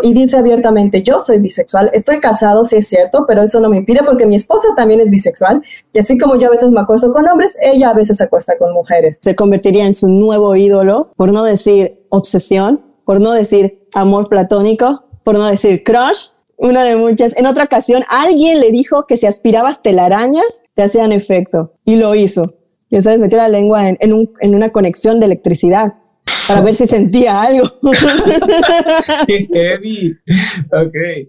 y dice abiertamente, yo soy bisexual, estoy casado, sí es cierto, pero eso no me impide porque mi esposa también es bisexual y así como yo a veces me acuesto con hombres, ella a veces se acuesta con mujeres. Se convertiría en su nuevo ídolo, por no decir obsesión, por no decir amor platónico, por no decir crush, una de muchas. En otra ocasión, alguien le dijo que si aspirabas telarañas, te hacían efecto. Y lo hizo. Ya sabes, metió la lengua en, un, en una conexión de electricidad para ver si sentía algo. Qué heavy. Ok.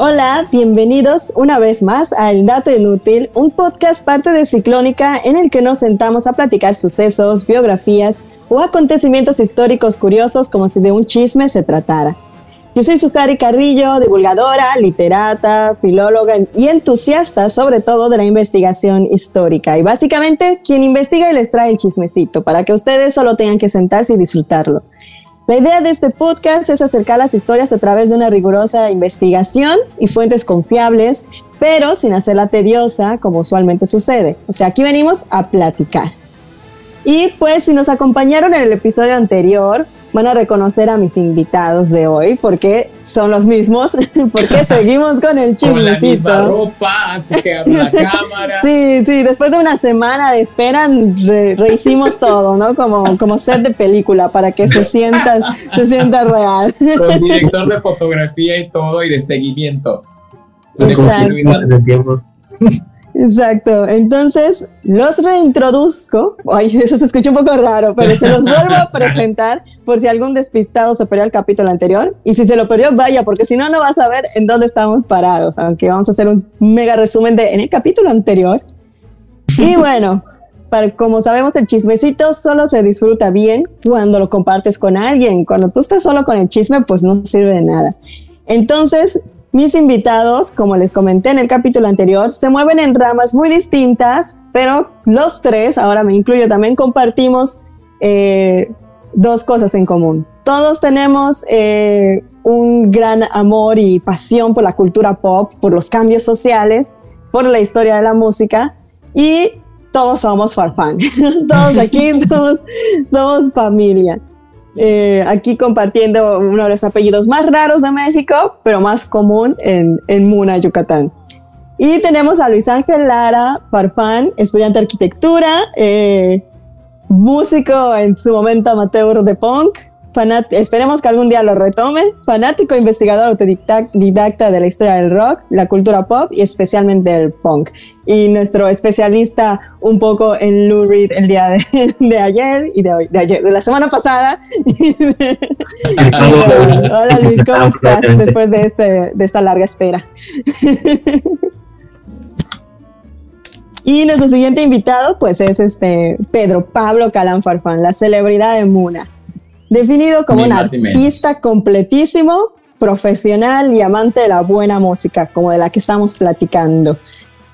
Hola, bienvenidos una vez más a El Dato Inútil, un podcast parte de Ciclónica en el que nos sentamos a platicar sucesos, biografías o acontecimientos históricos curiosos como si de un chisme se tratara. Yo soy Sujari Carrillo, divulgadora, literata, filóloga y entusiasta sobre todo de la investigación histórica y básicamente quien investiga y les trae el chismecito para que ustedes solo tengan que sentarse y disfrutarlo. La idea de este podcast es acercar las historias a través de una rigurosa investigación y fuentes confiables, pero sin hacerla tediosa como usualmente sucede. O sea, aquí venimos a platicar. Y pues si nos acompañaron en el episodio anterior, van a reconocer a mis invitados de hoy porque son los mismos, porque seguimos con el chismecito. Con la misma ropa antes que la cámara. Sí, sí, después de una semana de espera rehicimos todo, ¿no? Como, como set de película para que se sienta, se sienta real. Con director de fotografía y todo y de seguimiento. Exacto. Exacto. Entonces, los reintroduzco. Ay, eso se escucha un poco raro, pero se los vuelvo a presentar por si algún despistado se perdió el capítulo anterior. Y si te lo perdió, vaya, porque si no, no vas a ver en dónde estamos parados. Aunque vamos a hacer un mega resumen de en el capítulo anterior. Y bueno, para, como sabemos, el chismecito solo se disfruta bien cuando lo compartes con alguien. Cuando tú estás solo con el chisme, pues no sirve de nada. Entonces, mis invitados, como les comenté en el capítulo anterior, se mueven en ramas muy distintas, pero los tres, ahora me incluyo también, compartimos eh, dos cosas en común. Todos tenemos eh, un gran amor y pasión por la cultura pop, por los cambios sociales, por la historia de la música y todos somos farfán. todos aquí somos, somos familia. Eh, aquí compartiendo uno de los apellidos más raros de México, pero más común en, Muna, Yucatán. Y tenemos a Luis Ángel Lara Farfán, estudiante de arquitectura, eh, músico en su momento amateur de punk, esperemos que algún día lo retome, fanático investigador autodidacta de la historia del rock, la cultura pop y especialmente el punk. Y nuestro especialista un poco en Lou Reed el día de, ayer y de hoy, de ayer, de la semana pasada. Hola Luis, ¿cómo estás después de, este, de esta larga espera? Y nuestro siguiente invitado, pues es este Pedro Pablo Calán Farfán, la celebridad de Muna definido como un artista completísimo, profesional y amante de la buena música, como de la que estamos platicando,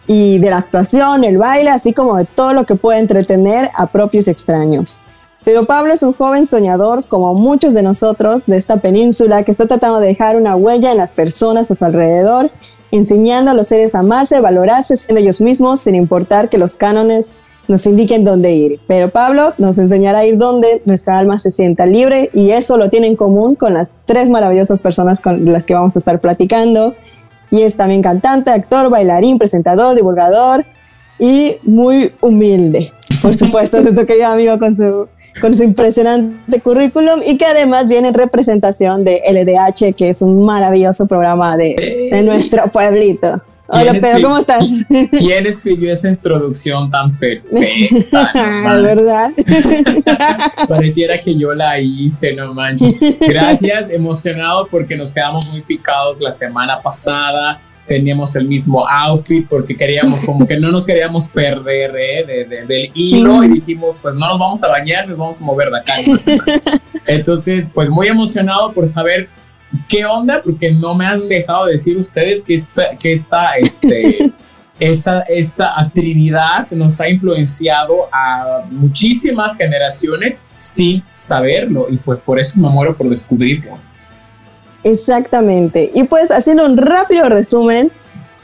y de la actuación, el baile, así como de todo lo que puede entretener a propios extraños. Pero Pablo es un joven soñador, como muchos de nosotros de esta península, que está tratando de dejar una huella en las personas a su alrededor, enseñando a los seres a amarse, valorarse siendo ellos mismos, sin importar que los cánones nos indiquen dónde ir. Pero Pablo nos enseñará a ir donde nuestra alma se sienta libre y eso lo tiene en común con las tres maravillosas personas con las que vamos a estar platicando. Y es también cantante, actor, bailarín, presentador, divulgador y muy humilde. Por supuesto, nuestro querido amigo con su, con su impresionante currículum y que además viene en representación de LDH, que es un maravilloso programa de, de nuestro pueblito. Hola Pedro, ¿cómo estás? ¿Quién escribió esa introducción tan perfecta? No ¿verdad? Pareciera que yo la hice, no manches. Gracias, emocionado porque nos quedamos muy picados la semana pasada. Teníamos el mismo outfit porque queríamos, como que no nos queríamos perder ¿eh? del hilo y dijimos, pues no nos vamos a bañar, nos vamos a mover de acá. Entonces, pues muy emocionado por saber ¿qué onda? Porque no me han dejado decir ustedes que esta, que esta, este, esta, esta Trinidad nos ha influenciado a muchísimas generaciones sin saberlo y pues por eso me muero por descubrirlo. Exactamente. Y pues haciendo un rápido resumen,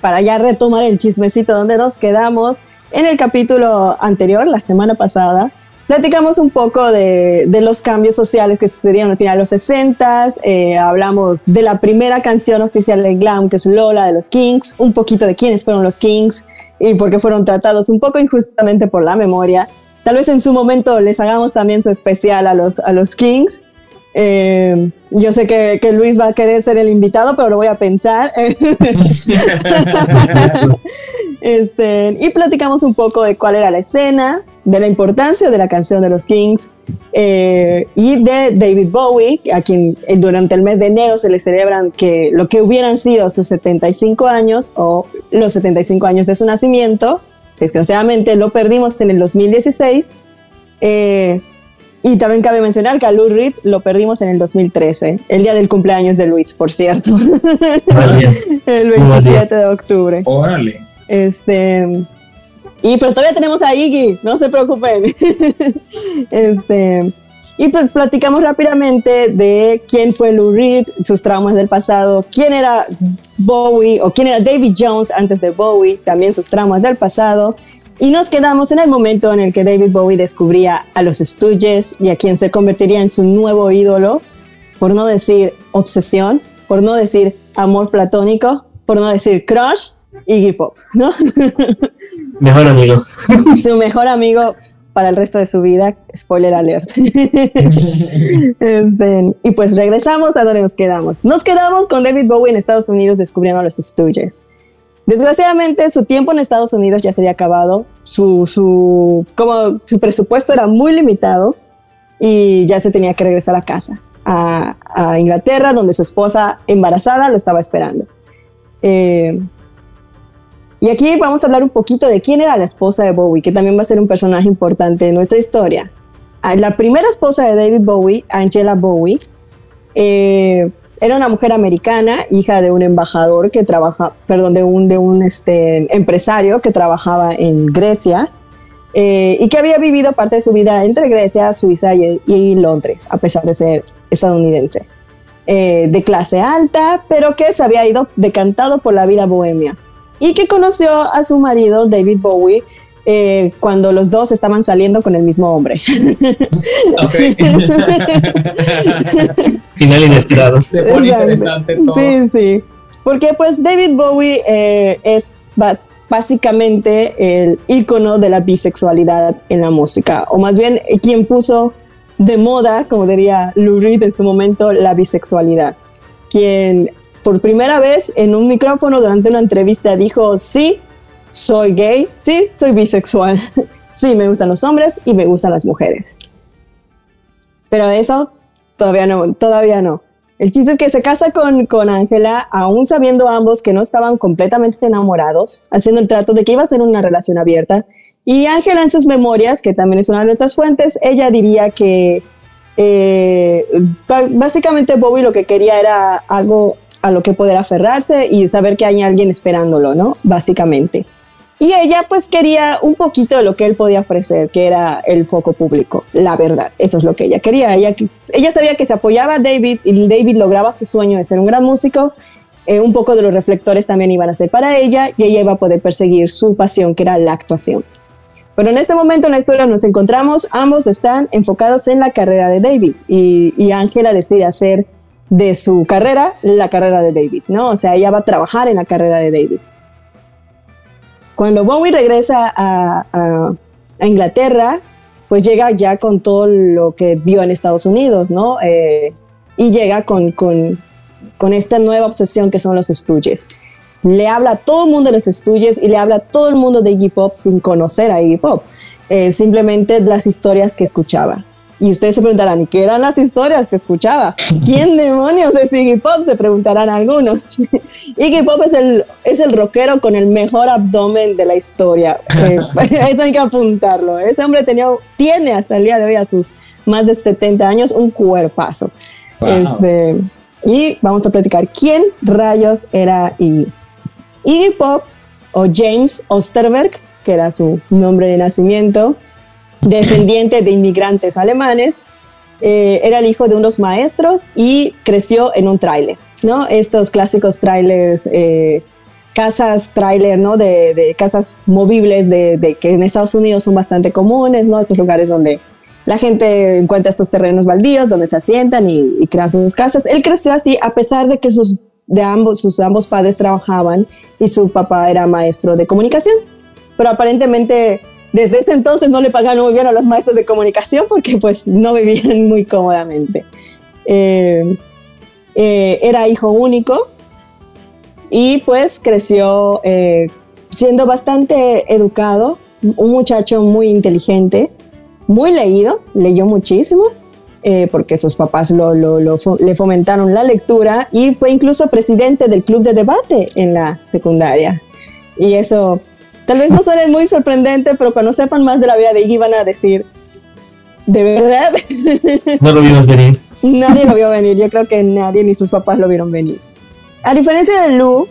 para ya retomar el chismecito donde nos quedamos, en el capítulo anterior, la semana pasada, platicamos un poco de, de los cambios sociales que sucedieron al final de los 60 eh, hablamos de la primera canción oficial de Glam, que es Lola de los Kings, un poquito de quiénes fueron los Kings y por qué fueron tratados un poco injustamente por la memoria. Tal vez en su momento les hagamos también su especial a los, a los Kings. Eh, yo sé que, que, Luis va a querer ser el invitado, pero lo voy a pensar. este, y platicamos un poco de cuál era la escena, de la importancia de la canción de los Kings eh, y de David Bowie, a quien durante el mes de enero se le celebran que lo que hubieran sido sus 75 años o los 75 años de su nacimiento. Desgraciadamente lo perdimos en el 2016. Eh, y también cabe mencionar que a Lou Reed lo perdimos en el 2013, el día del cumpleaños de Luis, por cierto. el 27 de octubre. Órale. Este, y pero todavía tenemos a Iggy, no se preocupen. este, y pues platicamos rápidamente de quién fue Lou Reed, sus traumas del pasado, quién era Bowie o quién era David Jones antes de Bowie, también sus traumas del pasado. Y nos quedamos en el momento en el que David Bowie descubría a los Stooges y a quien se convertiría en su nuevo ídolo, por no decir obsesión, por no decir amor platónico, por no decir crush, Iggy Pop, ¿no? Mejor amigo. Su mejor amigo para el resto de su vida, spoiler alert. Este, y pues regresamos a donde nos quedamos. Nos quedamos con David Bowie en Estados Unidos descubriendo a los Stooges. Desgraciadamente, su tiempo en Estados Unidos ya se había acabado. Su, su, como su presupuesto era muy limitado y ya se tenía que regresar a casa, a, a Inglaterra, donde su esposa embarazada lo estaba esperando. Eh, y aquí vamos a hablar un poquito de quién era la esposa de Bowie, que también va a ser un personaje importante en nuestra historia. Ah, la primera esposa de David Bowie, Angela Bowie, eh, era una mujer americana, hija de un embajador que trabaja, perdón, de un, de un este, empresario que trabajaba en Grecia eh, y que había vivido parte de su vida entre Grecia, Suiza y, Londres, a pesar de ser estadounidense. Eh, de clase alta, pero que se había ido decantado por la vida bohemia y que conoció a su marido David Bowie eh, cuando los dos estaban saliendo con el mismo hombre. Final inesperado. Se pone interesante todo. Sí, sí. Porque pues David Bowie eh, es básicamente el icono de la bisexualidad en la música, o más bien eh, quien puso de moda, como diría Lou Reed en su momento, la bisexualidad. Quien por primera vez en un micrófono durante una entrevista dijo, sí, soy gay, sí, soy bisexual, sí, me gustan los hombres y me gustan las mujeres. Pero eso todavía no, todavía no. El chiste es que se casa con, con Ángela, aún sabiendo ambos que no estaban completamente enamorados, haciendo el trato de que iba a ser una relación abierta. Y Ángela en sus memorias, que también es una de nuestras fuentes, ella diría que eh, básicamente Bobby lo que quería era algo a lo que poder aferrarse y saber que hay alguien esperándolo, ¿no? Básicamente. Y ella pues quería un poquito de lo que él podía ofrecer, que era el foco público, la verdad, eso es lo que ella quería. Ella, ella sabía que se apoyaba a David y David lograba su sueño de ser un gran músico, eh, un poco de los reflectores también iban a ser para ella y ella iba a poder perseguir su pasión, que era la actuación. Pero en este momento en la historia nos encontramos, ambos están enfocados en la carrera de David y Ángela decide hacer de su carrera, la carrera de David, ¿no? O sea, ella va a trabajar en la carrera de David. Cuando Bowie regresa a, Inglaterra, pues llega ya con todo lo que vio en Estados Unidos, ¿no? Eh, y llega con, con, con, esta nueva obsesión que son los estudios. Le habla a todo el mundo de los estudios y le habla a todo el mundo de Iggy Pop sin conocer a Iggy Pop, eh, simplemente las historias que escuchaba. Y ustedes se preguntarán, ¿qué eran las historias que escuchaba? ¿Quién demonios es Iggy Pop? Se preguntarán algunos. Iggy Pop es el, es el rockero con el mejor abdomen de la historia. Eh, eso hay que apuntarlo. Este hombre tenía, tiene hasta el día de hoy, a sus más de 70 años, un cuerpazo. Este, y vamos a platicar quién rayos era Iggy. Iggy Pop o James Osterberg, que era su nombre de nacimiento, descendiente de inmigrantes alemanes, eh, era el hijo de unos maestros y creció en un tráiler, ¿no? Estos clásicos trailers eh, casas trailer, ¿no? De, casas movibles de, de, que en Estados Unidos son bastante comunes, ¿no? Estos lugares donde la gente encuentra estos terrenos baldíos donde se asientan y, y crean sus casas. Él creció así a pesar de que sus, de ambos, sus ambos padres trabajaban y su papá era maestro de comunicación. Pero aparentemente desde ese entonces no le pagaban muy bien a los maestros de comunicación porque pues no vivían muy cómodamente. Eh, eh, era hijo único y pues creció eh, siendo bastante educado, un muchacho muy inteligente, muy leído, leyó muchísimo. Eh, porque sus papás lo, lo, lo, le fomentaron la lectura y fue incluso presidente del club de debate en la secundaria. Y eso tal vez no suene muy sorprendente, pero cuando sepan más de la vida de Iggy van a decir, ¿de verdad? No lo vimos venir. Nadie lo vio venir, yo creo que nadie ni sus papás lo vieron venir. A diferencia de Lou,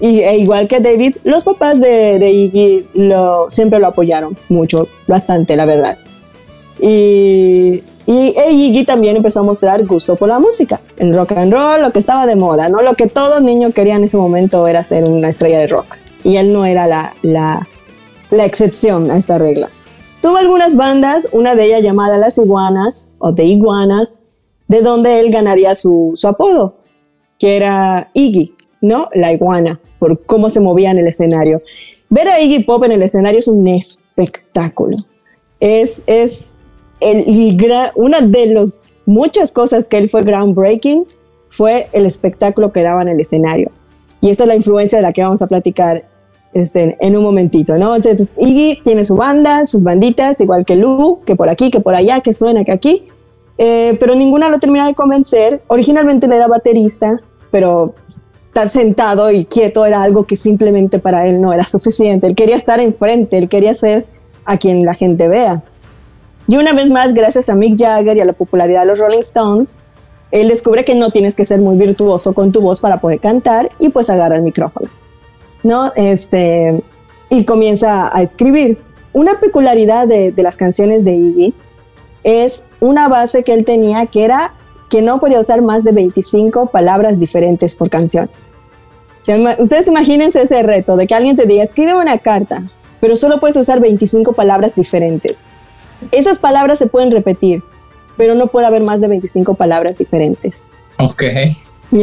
y, e igual que David, los papás de, de Iggy lo, siempre lo apoyaron mucho, bastante, la verdad. Y, y e Iggy también empezó a mostrar gusto por la música, el rock and roll, lo que estaba de moda, ¿no? Lo que todo niño quería en ese momento era ser una estrella de rock. Y él no era la, la, la excepción a esta regla. Tuvo algunas bandas, una de ellas llamada Las Iguanas o The Iguanas, de donde él ganaría su, su apodo, que era Iggy, ¿no? La iguana, por cómo se movía en el escenario. Ver a Iggy Pop en el escenario es un espectáculo. Es, es el, una de las muchas cosas que él fue groundbreaking fue el espectáculo que daba en el escenario. Y esta es la influencia de la que vamos a platicar este, en un momentito, ¿no? Entonces, Iggy tiene su banda, sus banditas, igual que Lu, que por aquí, que por allá, que suena, que aquí, eh, pero ninguna lo termina de convencer. Originalmente él era baterista, pero estar sentado y quieto era algo que simplemente para él no era suficiente. Él quería estar enfrente, él quería ser a quien la gente vea. Y una vez más, gracias a Mick Jagger y a la popularidad de los Rolling Stones, él descubre que no tienes que ser muy virtuoso con tu voz para poder cantar y pues agarra el micrófono. ¿No? Este, y comienza a escribir. Una peculiaridad de, de las canciones de Iggy es una base que él tenía que era que no podía usar más de 25 palabras diferentes por canción. O sea, ustedes imagínense ese reto de que alguien te diga, escribe una carta, pero solo puedes usar 25 palabras diferentes. Esas palabras se pueden repetir, pero no puede haber más de 25 palabras diferentes. Ok.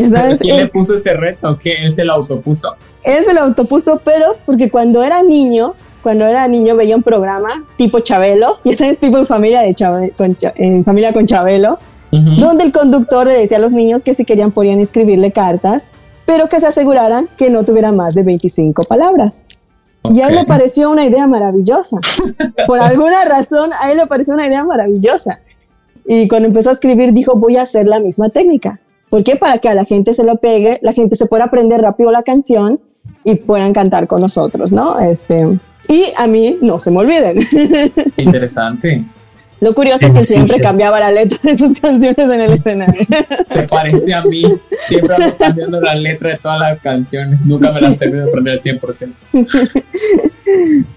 sabes? ¿Quién le puso ese reto? ¿Qué? ¿Él se lo autopuso? Él se lo autopuso, pero porque cuando era niño, cuando era niño veía un programa tipo Chabelo, y este es tipo en familia, de Chabelo, con, en familia con Chabelo, uh -huh. donde el conductor le decía a los niños que si querían podían escribirle cartas, pero que se aseguraran que no tuviera más de 25 palabras. Okay. Y a él le pareció una idea maravillosa. Por alguna razón, a él le pareció una idea maravillosa. Y cuando empezó a escribir, dijo, voy a hacer la misma técnica. ¿Por qué? Para que a la gente se lo pegue, la gente se pueda aprender rápido la canción y puedan cantar con nosotros, ¿no? Este, y a mí no se me olviden. Interesante. Lo curioso es que siempre cambiaba la letra de sus canciones en el escenario. Se parece a mí. Siempre ando cambiando la letra de todas las canciones. Nunca me las termino de aprender al 100%.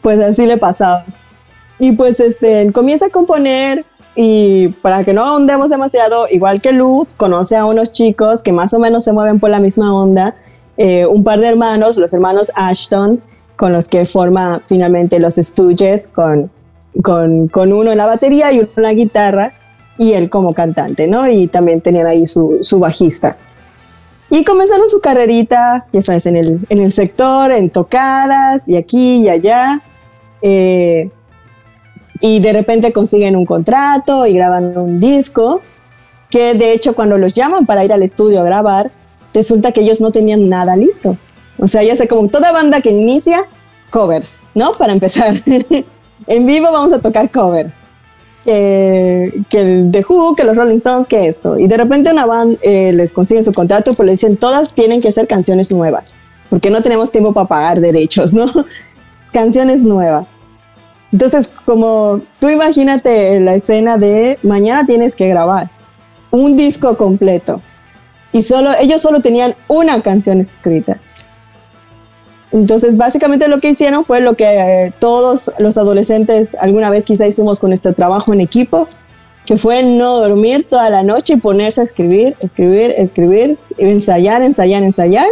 Pues así le pasaba. Y pues este, comienza a componer y para que no ahondemos demasiado, igual que Luz, conoce a unos chicos que más o menos se mueven por la misma onda. Eh, un par de hermanos, los hermanos Ashton, con los que forma finalmente los Stooges, con con, con, uno en la batería y uno en la guitarra y él como cantante, ¿no? Y también tenían ahí su, su bajista. Y comenzaron su carrerita, ya sabes, en el, en el sector, en tocadas y aquí y allá. Eh, y de repente consiguen un contrato y graban un disco, que de hecho cuando los llaman para ir al estudio a grabar, resulta que ellos no tenían nada listo. O sea, ya sé, como toda banda que inicia, covers, ¿no? Para empezar. en vivo vamos a tocar covers. Que, que el The Who, que los Rolling Stones, que esto. Y de repente una banda eh, les consigue su contrato, pero le dicen todas tienen que ser canciones nuevas, porque no tenemos tiempo para pagar derechos, ¿no? canciones nuevas. Entonces, como tú imagínate la escena de mañana tienes que grabar un disco completo y solo ellos solo tenían una canción escrita. Entonces, básicamente lo que hicieron fue lo que eh, todos los adolescentes alguna vez quizá hicimos con nuestro trabajo en equipo, que fue no dormir toda la noche y ponerse a escribir, escribir, escribir, ensayar, ensayar, ensayar,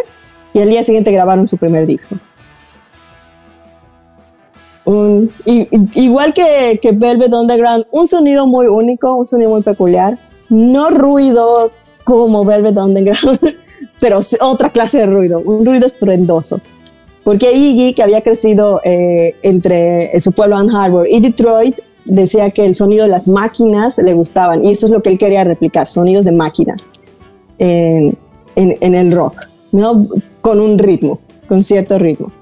y al día siguiente grabaron su primer disco. igual que, que Velvet Underground, un sonido muy único, un sonido muy peculiar, no ruido como Velvet Underground, pero otra clase de ruido, un ruido estruendoso. Porque Iggy, que había crecido eh, entre su pueblo Ann Harbor y Detroit, decía que el sonido de las máquinas le gustaban y eso es lo que él quería replicar, sonidos de máquinas en, en, el rock, ¿no? con un ritmo, con cierto ritmo.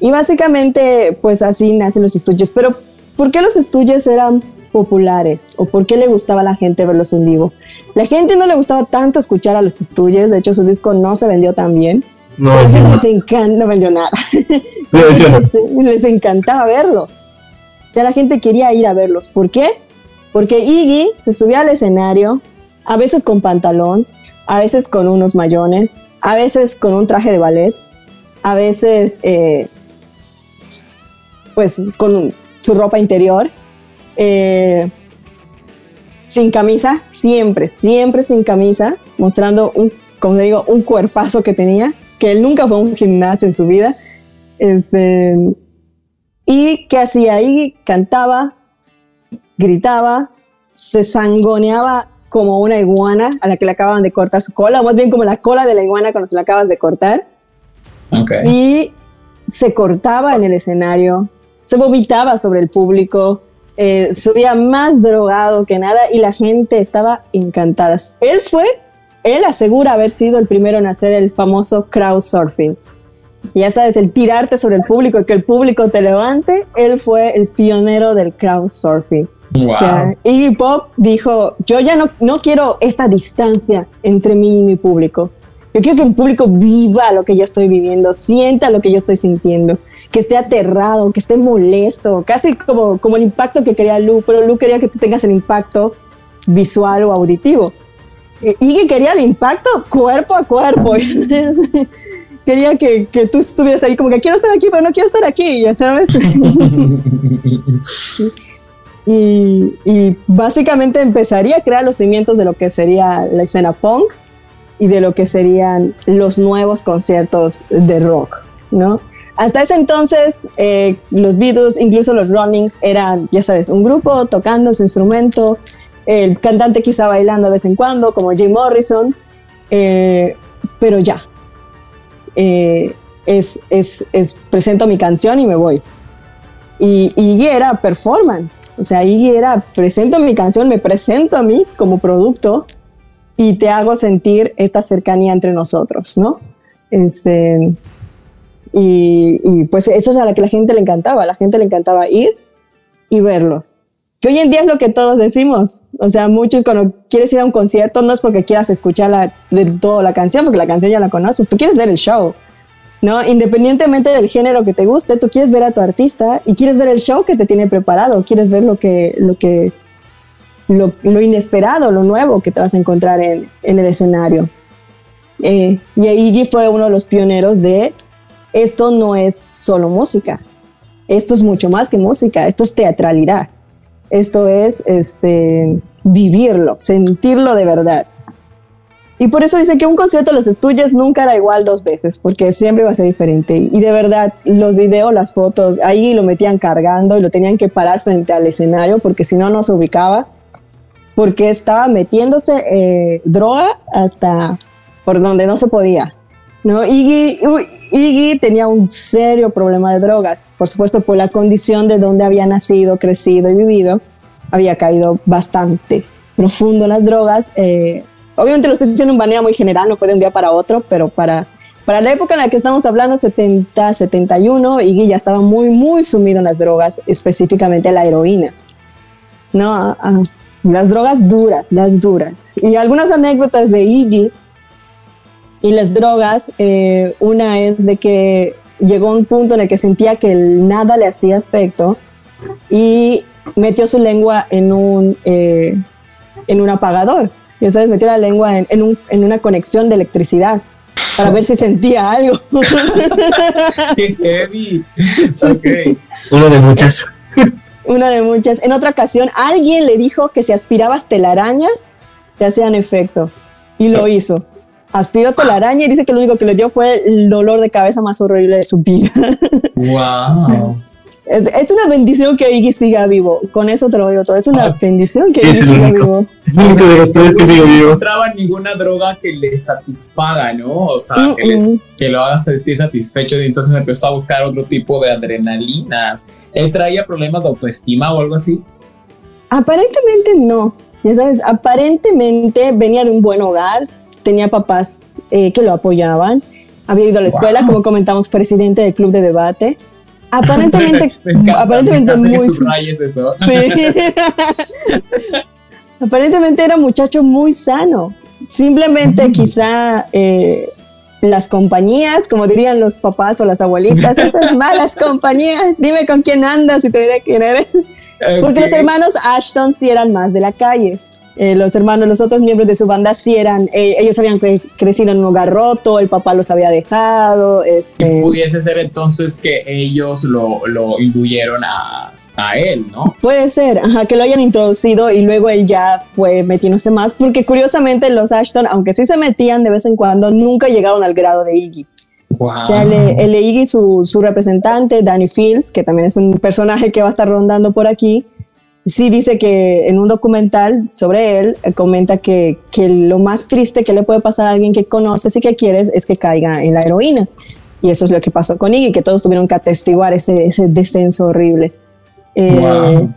Y básicamente, pues así nacen los estudios. Pero, ¿por qué los estudios eran populares? ¿O por qué le gustaba a la gente verlos en vivo? La gente no le gustaba tanto escuchar a los estudios, de hecho su disco no se vendió tan bien. No, a la gente les encanta, no vendió nada. les encantaba verlos. O sea, la gente quería ir a verlos. ¿Por qué? Porque Iggy se subía al escenario, a veces con pantalón, a veces con unos mayones, a veces con un traje de ballet, a veces eh, pues con su ropa interior, eh, sin camisa, siempre, siempre sin camisa, mostrando un, como digo, un cuerpazo que tenía, que él nunca fue a un gimnasio en su vida. Este, ¿Y qué hacía ahí? Cantaba, gritaba, se sangoneaba como una iguana a la que le acaban de cortar su cola, más bien como la cola de la iguana cuando se la acabas de cortar. Y se cortaba en el escenario, se vomitaba sobre el público, eh, subía más drogado que nada y la gente estaba encantada. Él fue, él asegura haber sido el primero en hacer el famoso crowd surfing ya sabes, el tirarte sobre el público, que el público te levante, él fue el pionero del crowdsurfing. Wow. Y Pop dijo, yo ya no, no quiero esta distancia entre mí y mi público. Yo quiero que el público viva lo que yo estoy viviendo, sienta lo que yo estoy sintiendo, que esté aterrado, que esté molesto, casi como, como el impacto que quería Lu, pero Lu quería que tú tengas el impacto visual o auditivo. Y que quería el impacto cuerpo a cuerpo. quería que, que, tú estuvieras ahí, como que quiero estar aquí, pero no quiero estar aquí, ya sabes. y, y, básicamente empezaría a crear los cimientos de lo que sería la escena punk y de lo que serían los nuevos conciertos de rock, ¿no? Hasta ese entonces, eh, los Beatles, incluso los Runnings, eran, ya sabes, un grupo tocando su instrumento, el cantante quizá bailando de vez en cuando, como Jim Morrison, eh, pero ya, eh, es, es, es, presento mi canción y me voy. Y, y era performance, o sea, ahí era presento mi canción, me presento a mí como producto y te hago sentir esta cercanía entre nosotros, ¿no? Este, y, y, pues eso es a la que la gente le encantaba, la gente le encantaba ir y verlos. Que hoy en día es lo que todos decimos, o sea, muchos cuando quieres ir a un concierto no es porque quieras escuchar la, de toda la canción, porque la canción ya la conoces, tú quieres ver el show, ¿no? Independientemente del género que te guste, tú quieres ver a tu artista y quieres ver el show que te tiene preparado, quieres ver lo que, lo que, lo, inesperado, lo nuevo que te vas a encontrar en, el escenario. Eh, y Iggy fue uno de los pioneros de esto no es solo música, esto es mucho más que música, esto es teatralidad. Esto es este, vivirlo, sentirlo de verdad. Y por eso dice que un concierto de los estudios nunca era igual dos veces, porque siempre va a ser diferente. Y de verdad, los videos, las fotos, ahí lo metían cargando y lo tenían que parar frente al escenario, porque si no, no se ubicaba, porque estaba metiéndose eh, droga hasta por donde no se podía. ¿no? Iggy, tenía un serio problema de drogas, por supuesto por la condición de donde había nacido, crecido y vivido, había caído bastante profundo en las drogas. Eh, obviamente lo estoy diciendo en manera muy general, no fue de un día para otro, pero para, para la época en la que estamos hablando, 70, 71, Iggy ya estaba muy, muy sumido en las drogas, específicamente la heroína. ¿no? Las drogas duras, las duras. Y algunas anécdotas de Iggy y las drogas, eh, una es de que llegó a un punto en el que sentía que nada le hacía efecto y metió su lengua en un, eh, en un apagador. Y sabes, metió la lengua en, un, en una conexión de electricidad para ver si sentía algo. Qué heavy. Una de muchas. Una de muchas. En otra ocasión, alguien le dijo que si aspirabas telarañas, te hacían efecto. Y lo hizo. aspiró telaraña y dice que lo único que le dio fue el dolor de cabeza más horrible de su vida. Wow. Es, es una bendición que Iggy siga vivo. Con eso te lo digo todo. Es una Ah. bendición que Iggy siga único. vivo. Es de los tres que No vivo. encontraba ninguna droga que le satisfaga, ¿no? O sea, que, les- que lo haga sentir satisfecho y entonces empezó a buscar otro tipo de adrenalinas. ¿Él traía problemas de autoestima o algo así? Aparentemente no. Ya sabes, aparentemente venía de un buen hogar, tenía papás eh, que lo apoyaban, había ido a la escuela, Wow. como comentamos, presidente del club de debate. Aparentemente, Me encanta, aparentemente me muy eso. Sí. Aparentemente era un muchacho muy sano. Simplemente quizá eh, las compañías, como dirían los papás o las abuelitas, esas malas compañías, dime con quién andas y te diré quién eres. Porque los hermanos Ashton sí eran más de la calle. Eh, los hermanos, los otros miembros de su banda sí eran, eh, ellos habían cre- crecido en un hogar roto, el papá los había dejado. Este, pudiese ser entonces que ellos lo, lo induyeron a, a él, ¿no? Puede ser, ajá, que lo hayan introducido y luego él ya fue metiéndose más, porque curiosamente los Ashton, aunque sí se metían de vez en cuando, nunca llegaron al grado de Iggy. Wow. O sea, el, el Iggy, su, su representante, Danny Fields, que también es un personaje que va a estar rondando por aquí, sí dice que en un documental sobre él, eh, comenta que, que lo más triste que le puede pasar a alguien que conoces y que quieres es que caiga en la heroína. Y eso es lo que pasó con Iggy, que todos tuvieron que atestiguar ese, ese descenso horrible. Eh,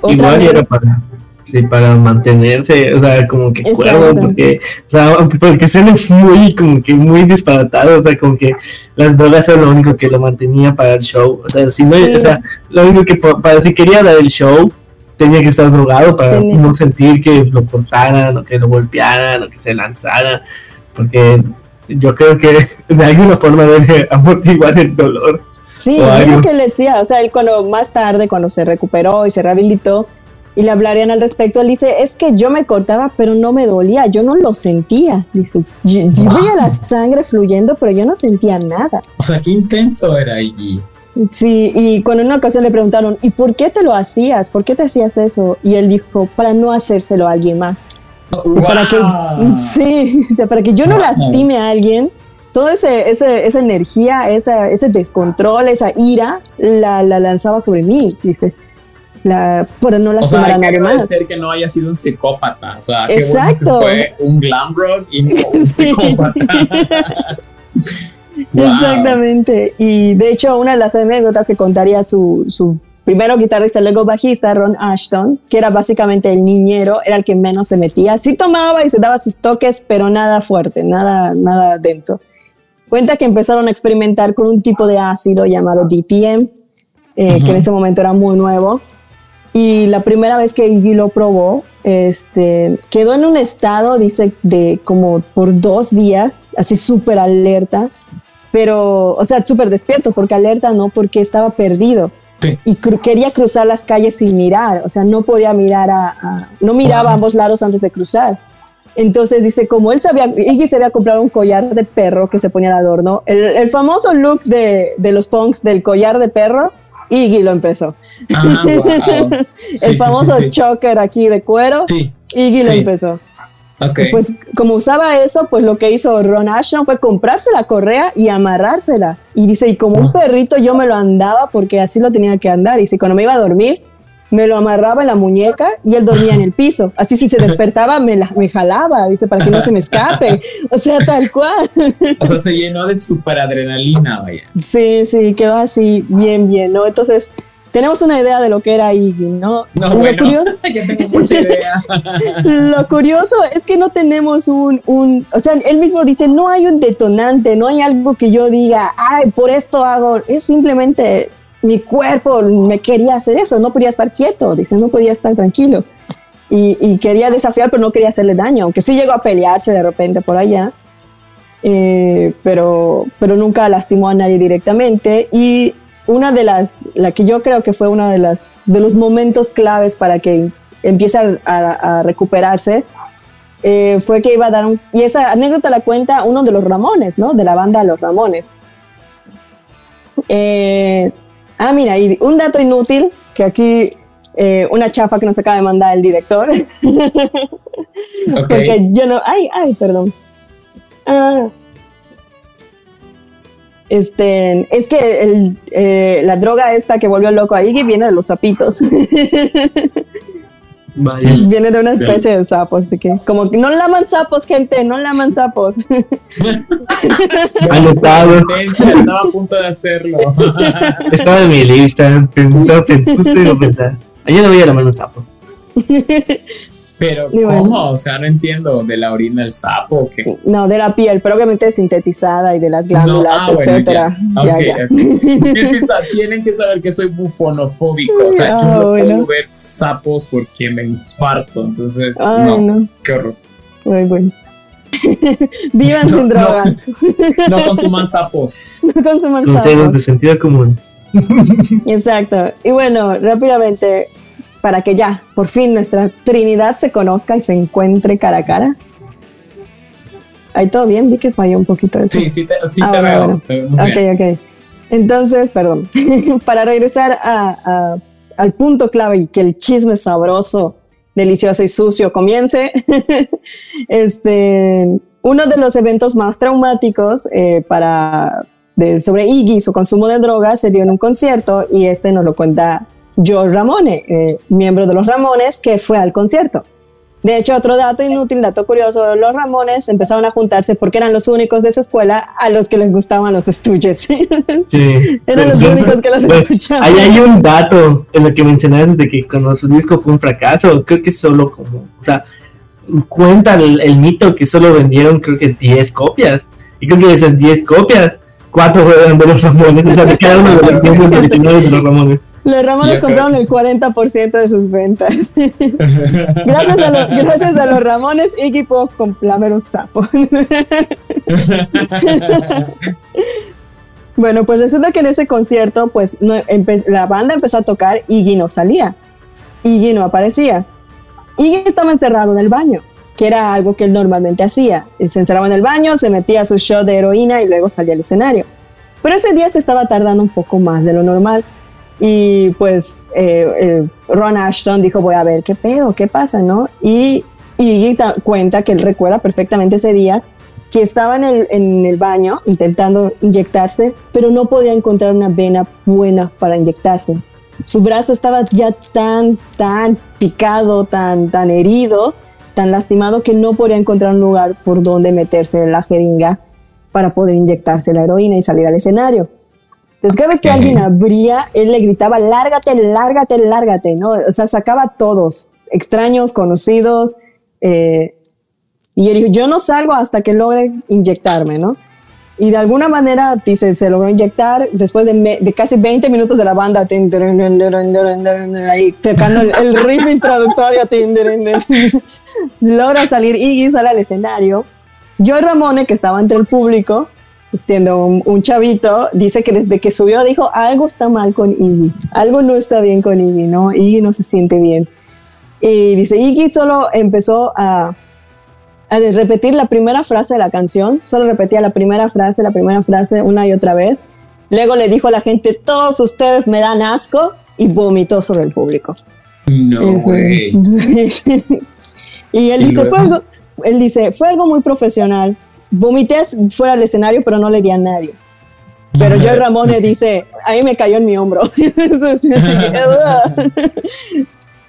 Wow. Igual era para, sí, para mantenerse, o sea, como que cuerdo, porque, o sea, porque suena muy, como que muy disparatado, o sea, como que las drogas eran lo único que lo mantenía para el show, o sea, si no, Sí. o sea, lo único que, para si quería dar el show, tenía que estar drogado para Tenía- no sentir que lo cortaran, o que lo golpearan, o que se lanzaran, porque yo creo que de alguna forma debe amortiguar el dolor. Sí, es algo. lo que él decía, o sea, él cuando más tarde, cuando se recuperó y se rehabilitó y le hablarían al respecto, él dice, es que yo me cortaba, pero no me dolía, yo no lo sentía. Dice, yo, yo veía la sangre fluyendo, pero yo no sentía nada. O sea, qué intenso era Iggy. Sí, y cuando en una ocasión le preguntaron, ¿y por qué te lo hacías? ¿Por qué te hacías eso? Y él dijo, para no hacérselo a alguien más. O sea, para que, Wow. sí, o sea, para que yo no Wow. lastime a alguien, toda ese, ese, esa energía, esa, ese descontrol, esa ira, la, la lanzaba sobre mí, dice, la, para no O lastimar sea, a nadie más. agradecer que no haya sido un psicópata. O sea, qué Exacto. bueno que fue un glam rock y no un psicópata. Wow. Exactamente. Y de hecho, una de las anécdotas que contaría su, su primero guitarrista, luego bajista, Ron Ashton, que era básicamente el niñero, era el que menos se metía. Sí tomaba y se daba sus toques, pero nada fuerte, nada, nada denso. Cuenta que empezaron a experimentar con un tipo de ácido llamado DTM, eh, Ujú. que en ese momento era muy nuevo. Y la primera vez que Iggy lo probó, este, quedó en un estado, dice, de como por dos días, así súper alerta, pero, o sea, súper despierto, porque alerta no, porque estaba perdido. Sí. Y cru- quería cruzar las calles sin mirar, o sea, no podía mirar a, a- no miraba a ambos lados antes de cruzar. Entonces dice, como él sabía, Iggy se había comprado un collar de perro que se ponía al adorno, el, el famoso look de, de los punks del collar de perro, Iggy lo empezó. Ah, wow. Sí, el famoso sí, choker aquí de cuero, Iggy lo empezó. Pues como usaba eso, pues lo que hizo Ron Ashton fue comprarse la correa y amarrársela. Y dice, y como un Ah. perrito yo me lo andaba porque así lo tenía que andar. Y dice, cuando me iba a dormir, me lo amarraba en la muñeca y él dormía en el piso. Así si se despertaba, me, la- me jalaba, dice, para que no se me escape. O sea, tal cual. o sea, se llenó de super adrenalina, vaya. Sí, sí, quedó así bien, bien, ¿no? Entonces, tenemos una idea de lo que era Iggy, ¿no? No, Lo bueno, curioso- yo tengo mucha idea. Lo curioso es que no tenemos un, un, o sea, él mismo dice, no hay un detonante, no hay algo que yo diga, ay, por esto hago, es simplemente mi cuerpo me quería hacer eso, no podía estar quieto, dice, no podía estar tranquilo. Y, y quería desafiar, pero no quería hacerle daño, aunque sí llegó a pelearse de repente por allá, eh, pero, pero nunca lastimó a nadie directamente. Y una de las, la que yo creo que fue uno de, las, de los momentos claves para que empiece a, a- recuperarse, eh, fue que iba a dar un... Y esa anécdota la cuenta uno de los Ramones, ¿no? De la banda Los Ramones. Eh, ah, mira, y un dato inútil, que aquí eh, una chapa que nos acaba de mandar el director. Porque yo no... Ay, ay, perdón. Ah. Este, es que el, eh, la droga esta que volvió loco a Iggy viene de los sapitos. Vaya. viene de una especie de sapos. De que, como que no laman sapos, gente, no laman sapos. Anotado. Competencia, Estaba a punto de hacerlo. Estaba en mi lista. Justo iba a pensar. Ayer no voy a la mano tapos. Pero, bueno. ¿cómo? O sea, no entiendo. ¿De la orina del sapo o qué? no, de la piel, pero obviamente sintetizada y de las glándulas, No, ah, bueno, etcétera. ya. Ya, Ok, ya. ok. Es que sa- tienen que saber que soy bufonofóbico. O sea, yo no bueno. puedo ver sapos porque me infarto. Entonces, Ay, no, no. qué horror. Muy bueno. Vivan No, sin no. droga. No consuman sapos. No consuman Consejos sapos. de sentido común. Exacto. Y bueno, rápidamente, para que ya, por fin, nuestra Trinidad se conozca y se encuentre cara a cara. Ahí todo bien, vi que falló un poquito eso. Sí, sí te, sí Ah, te bueno, veo. bueno. Te vemos bien. Ok, ok. Entonces, perdón, para regresar a- a- al punto clave y que el chisme sabroso, delicioso y sucio comience, este, uno de los eventos más traumáticos eh, para, de- sobre Iggy su consumo de drogas se dio en un concierto y este nos lo cuenta Joe Ramone, eh, miembro de los Ramones, que fue al concierto. De hecho, otro dato inútil, dato curioso, los Ramones empezaron a juntarse porque eran los únicos de su escuela a los que les gustaban los estudios. Sí. eran los únicos que los Bueno, escuchaban. Ahí hay un dato en lo que mencionaste de que cuando su disco fue un fracaso, creo que solo como, o sea, cuenta el, el mito que solo vendieron creo que 10 copias. Y creo que de esas 10 copias, 4 eran de los Ramones, o sea, uno de los originales de los Ramones. Los Ramones Yo compraron el 40% de sus ventas. gracias, a los, gracias a los Ramones, Iggy pudo lamer un sapo. Bueno, pues resulta que en ese concierto, pues no, la banda empezó a tocar, Iggy no salía, Iggy no aparecía. Iggy estaba encerrado en el baño, que era algo que él normalmente hacía. Él se encerraba en el baño, se metía su shot de heroína y luego salía al escenario. Pero ese día se estaba tardando un poco más de lo normal. Y pues eh, eh, Ron Ashton dijo, voy a ver qué pedo, qué pasa, ¿no? Y, y cuenta que él recuerda perfectamente ese día que estaba en el, en el baño intentando inyectarse, pero no podía encontrar una vena buena para inyectarse. Su brazo estaba ya tan, tan picado, tan, tan herido, tan lastimado que no podía encontrar un lugar por donde meterse la jeringa para poder inyectarse la heroína y salir al escenario. Entonces, cada vez que alguien abría, él le gritaba, lárgate, lárgate, lárgate, ¿no? O sea, sacaba a todos, extraños, conocidos, eh, y él dijo, yo no salgo hasta que logre inyectarme, ¿no? Y de alguna manera, dice, se logró inyectar después de, me- de casi 20 minutos de la banda, ahí tocando el, el riff introductorio, logra salir Iggy, sale al escenario. Joe Ramone, que estaba entre el público, siendo un, un chavito, dice que desde que subió dijo, algo está mal con Iggy, algo no está bien con Iggy, ¿no? Iggy no se siente bien. Y dice, Iggy solo empezó a, repetir la primera frase de la canción, solo repetía la primera frase, la primera frase una y otra vez. Luego le dijo a la gente, todos ustedes me dan asco y vomitó sobre el público. No, güey. y él ¿Y dice, luego? fue algo, él dice, fue algo muy profesional. Vomité fuera del escenario, pero no le di a nadie. Pero Joey Ramone dice, a mí me cayó en mi hombro.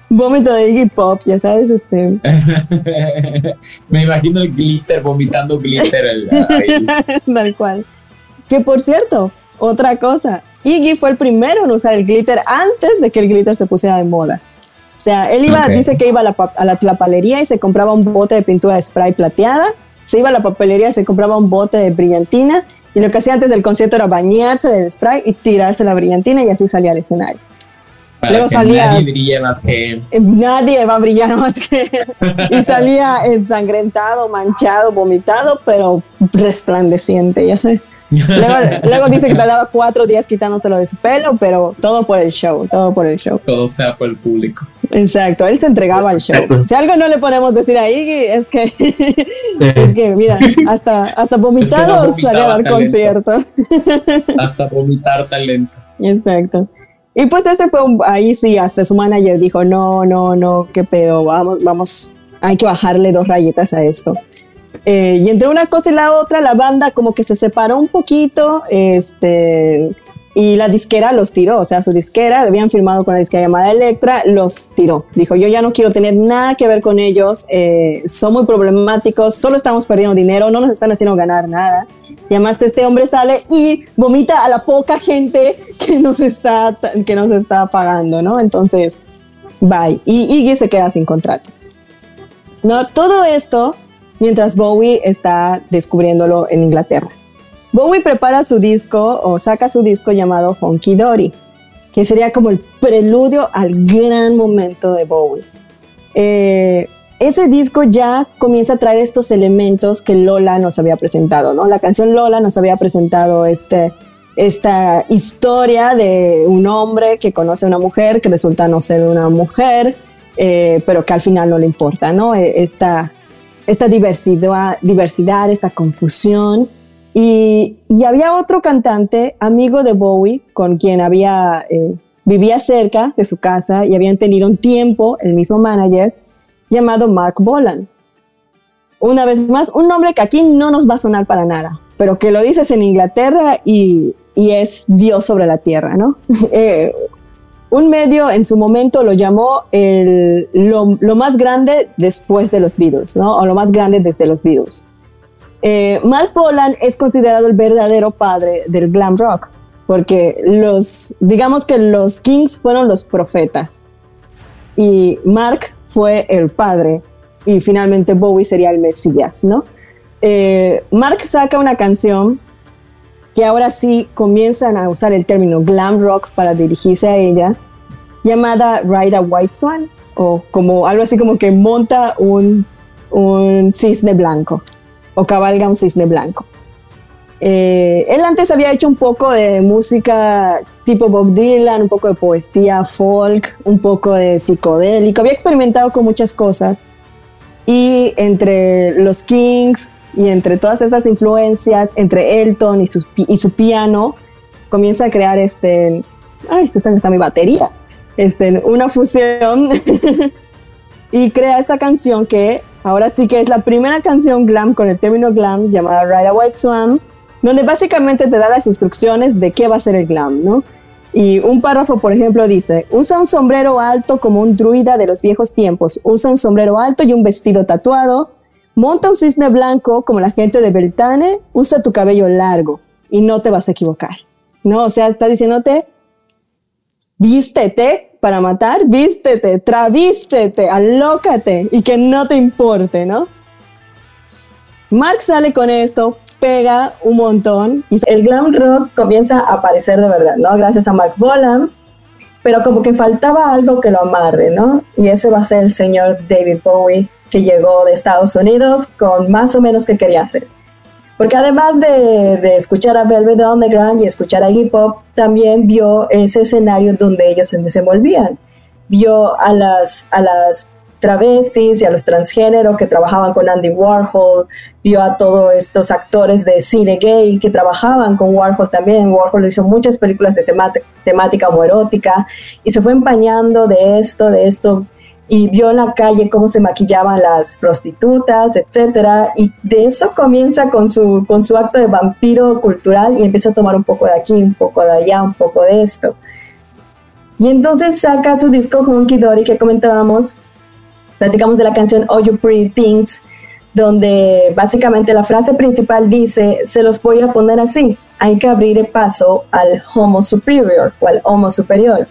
Vómito de Iggy Pop, ya sabes, este. Me imagino el glitter, vomitando glitter. ahí. Tal cual. Que por cierto, otra cosa, Iggy fue el primero en usar el glitter antes de que el glitter se pusiera de moda. O sea, él iba, dice que iba a la, a la tlapalería y se compraba un bote de pintura de spray plateada, se iba a la papelería se compraba un bote de brillantina y lo que hacía antes del concierto era bañarse del spray y tirarse la brillantina y así salía al escenario. Para Luego que salía- nadie brille más que él. Eh, Nadie va a brillar más que él. Y salía ensangrentado, manchado, vomitado, pero resplandeciente, ya sabes. Luego, luego dice que tardaba cuatro días quitándoselo de su pelo, pero todo por el show, todo por el show. Todo sea por el público. Exacto, él se entregaba al show. Si algo no le podemos decir a Iggy es que, es que mira, hasta, hasta vomitado Es que no salía a dar vomitaba concierto. Hasta vomitar talento. Exacto. Y pues este fue un, ahí sí, hasta su manager dijo, no, no, no, qué pedo, vamos, vamos, hay que bajarle dos rayitas a esto. Eh, y entre una cosa y la otra, la banda como que se separó un poquito, este, y la disquera los tiró, o sea, su disquera, habían firmado con la disquera llamada Electra, los tiró. Dijo, yo ya no quiero tener nada que ver con ellos, eh, son muy problemáticos, solo estamos perdiendo dinero, no nos están haciendo ganar nada. Y además este hombre sale y vomita a la poca gente que nos está, que nos está pagando, ¿no? Entonces, bye. Y Iggy se queda sin contrato. No, todo esto mientras Bowie está descubriéndolo en Inglaterra. Bowie prepara su disco o saca su disco llamado Honky Dory, que sería como el preludio al gran momento de Bowie. Eh, ese disco ya comienza a traer estos elementos que Lola nos había presentado, ¿no? La canción Lola nos había presentado este, esta historia de un hombre que conoce a una mujer que resulta no ser una mujer, eh, pero que al final no le importa, ¿no? Eh, esta, esta diversidad, diversidad, esta confusión. Y, había otro cantante, amigo de Bowie, con quien había, eh, vivía cerca de su casa y habían tenido un tiempo, el mismo manager, llamado Mark Bolan. Una vez más, un nombre que aquí no nos va a sonar para nada, pero que lo dices en Inglaterra y, es Dios sobre la tierra, ¿no? Eh, un medio en su momento lo llamó lo, más grande después de los Beatles, ¿no? O lo más grande desde los Beatles. Eh, Mark Bolan es considerado el verdadero padre del glam rock, porque los, digamos que los Kings fueron los profetas y Mark fue el padre y finalmente Bowie sería el Mesías, ¿no? Eh, Mark saca una canción que ahora sí comienzan a usar el término glam rock para dirigirse a ella, llamada Ride a White Swan, o como algo así como que monta un, un cisne blanco, o cabalga un cisne blanco. Eh, él antes había hecho un poco de música tipo Bob Dylan, un poco de poesía folk, un poco de psicodélico, había experimentado con muchas cosas. Y entre los Kings, y entre todas estas influencias, entre Elton y, y su piano, comienza a crear este... Ay, esta está mi batería. Este, una fusión y crea esta canción que ahora sí que es la primera canción glam con el término glam llamada Ride a White Swan, donde básicamente te da las instrucciones de qué va a ser el glam, ¿no? Y un párrafo, por ejemplo, dice, usa un sombrero alto como un druida de los viejos tiempos, usa un sombrero alto y un vestido tatuado, Monta un cisne blanco como la gente de Beltane, usa tu cabello largo y no te vas a equivocar. No, o sea, está diciéndote, vístete para matar, vístete, travístete, alócate y que no te importe, ¿no? Mark sale con esto, pega un montón y el glam rock comienza a aparecer de verdad, ¿no? Gracias a Mark Bolan, pero como que faltaba algo que lo amarre, ¿no? Y ese va a ser el señor David Bowie que llegó de Estados Unidos con más o menos qué quería hacer. Porque además de, de, escuchar a Velvet Underground y escuchar a hip hop, también vio ese escenario donde ellos se desenvolvían. Vio a las, a las travestis y a los transgénero que trabajaban con Andy Warhol, vio a todos estos actores de cine gay que trabajaban con Warhol también. Warhol hizo muchas películas de temática homoerótica y se fue empañando de esto, de esto y vio en la calle cómo se maquillaban las prostitutas, etcétera, y de eso comienza con su, con su acto de vampiro cultural y empieza a tomar un poco de aquí, un poco de allá, un poco de esto. Y entonces saca su disco Hunky Dory que comentábamos, platicamos de la canción All You Pretty Things, donde básicamente la frase principal dice, se los voy a poner así, hay que abrir el paso al Homo Superior o al Homo Superior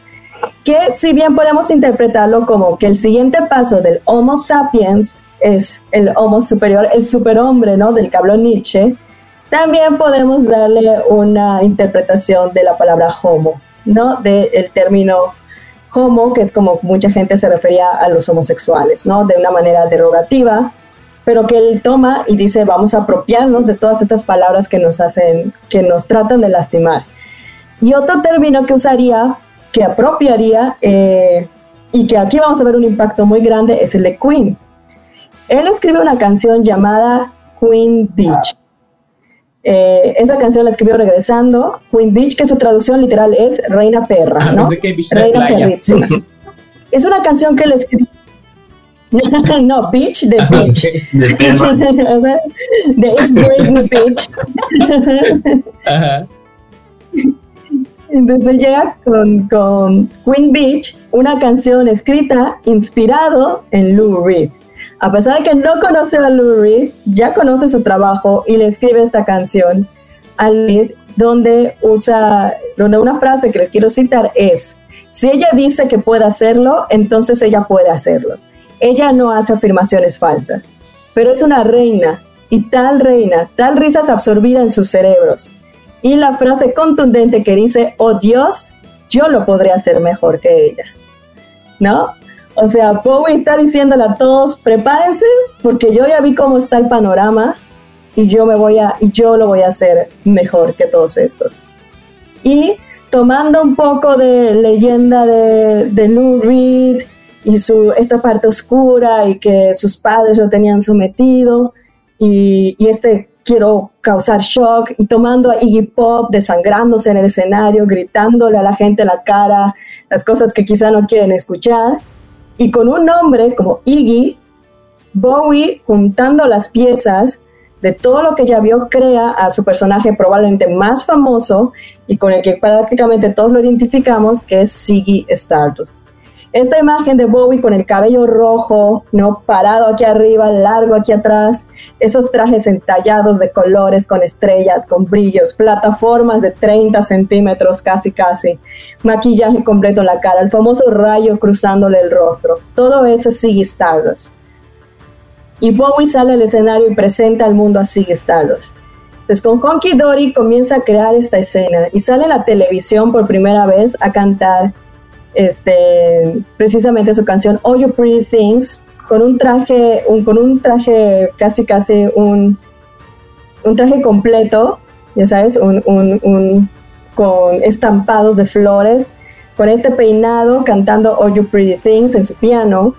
que si bien podemos interpretarlo como que el siguiente paso del Homo sapiens es el Homo superior, el superhombre, ¿no? Del que Nietzsche, también podemos darle una interpretación de la palabra homo, ¿no? Del término homo, que es como mucha gente se refería a los homosexuales, ¿no? De una manera derogativa, pero que él toma y dice, vamos a apropiarnos de todas estas palabras que nos hacen, que nos tratan de lastimar. Y otro término que usaría que apropiaría eh, y que aquí vamos a ver un impacto muy grande es el de Queen. Él escribe una canción llamada Queen Beach. Eh, esta canción la escribió regresando, Queen Beach, que su traducción literal es Reina Perra. Ah, ¿no? Reina Perra. Es una canción que le escribió no, bitch de bitch. de It's Britney Bitch. Entonces llega con, con Queen Beach, una canción escrita inspirado en Lou Reed. A pesar de que no conoce a Lou Reed, ya conoce su trabajo y le escribe esta canción a Reed, donde usa, donde una frase que les quiero citar es, si ella dice que puede hacerlo, entonces ella puede hacerlo. Ella no hace afirmaciones falsas, pero es una reina y tal reina, tal risas absorbida en sus cerebros. Y la frase contundente que dice, oh Dios, yo lo podré hacer mejor que ella. ¿No? O sea, Bowie está diciéndole a todos, prepárense, porque yo ya vi cómo está el panorama y yo me voy a, y yo lo voy a hacer mejor que todos estos. Y tomando un poco de leyenda de, de Lou Reed y su, esta parte oscura y que sus padres lo tenían sometido y, y este quiero causar shock y tomando a Iggy Pop desangrándose en el escenario, gritándole a la gente en la cara las cosas que quizá no quieren escuchar y con un nombre como Iggy, Bowie juntando las piezas de todo lo que ya vio, crea a su personaje probablemente más famoso y con el que prácticamente todos lo identificamos, que es Ziggy Stardust. Esta imagen de Bowie con el cabello rojo, ¿no? Parado aquí arriba, largo aquí atrás, esos trajes entallados de colores con estrellas, con brillos, plataformas de 30 centímetros casi casi, maquillaje completo en la cara, el famoso rayo cruzándole el rostro. Todo eso es Ziggy Stardust. Y Bowie sale al escenario y presenta al mundo a Ziggy Stardust. Entonces con Honky Dory comienza a crear esta escena y sale a la televisión por primera vez a cantar este, precisamente su canción All You Pretty Things con un traje, con un traje casi casi un, un traje completo, ya sabes, un, un, con estampados de flores, con este peinado cantando All You Pretty Things en su piano.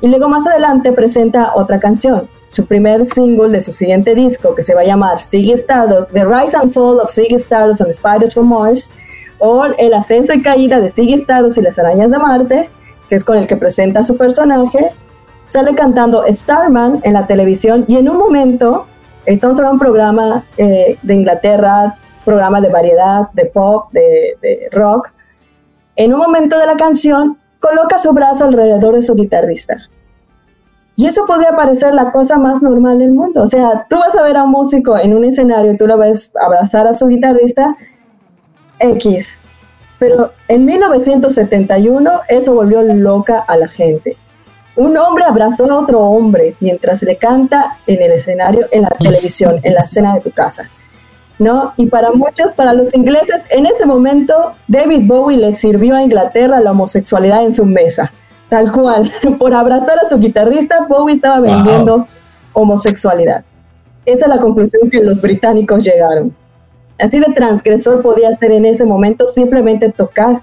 Y luego más adelante presenta otra canción, su primer single de su siguiente disco, que se va a llamar Ziggy Stardust, The Rise and Fall of Ziggy Stardust and Spiders from Mars, o El ascenso y caída de Ziggy Stardust y las arañas de Marte, que es con el que presenta a su personaje, sale cantando Starman en la televisión y en un momento, estamos en un programa eh, de Inglaterra, programa de variedad, de pop, de, de rock, en un momento de la canción coloca su brazo alrededor de su guitarrista. Y eso podría parecer la cosa más normal del mundo. O sea, tú vas a ver a un músico en un escenario y tú lo ves abrazar a su guitarrista X. Pero en 1971 eso volvió loca a la gente. Un hombre abrazó a otro hombre mientras le canta en el escenario, en la televisión, en la escena de tu casa. ¿no? Y para muchos, para los ingleses, en ese momento David Bowie le sirvió a Inglaterra la homosexualidad en su mesa, tal cual. Por abrazar a su guitarrista, Bowie estaba vendiendo homosexualidad. Esa es la conclusión que los británicos llegaron. Así de transgresor podía ser en ese momento simplemente tocar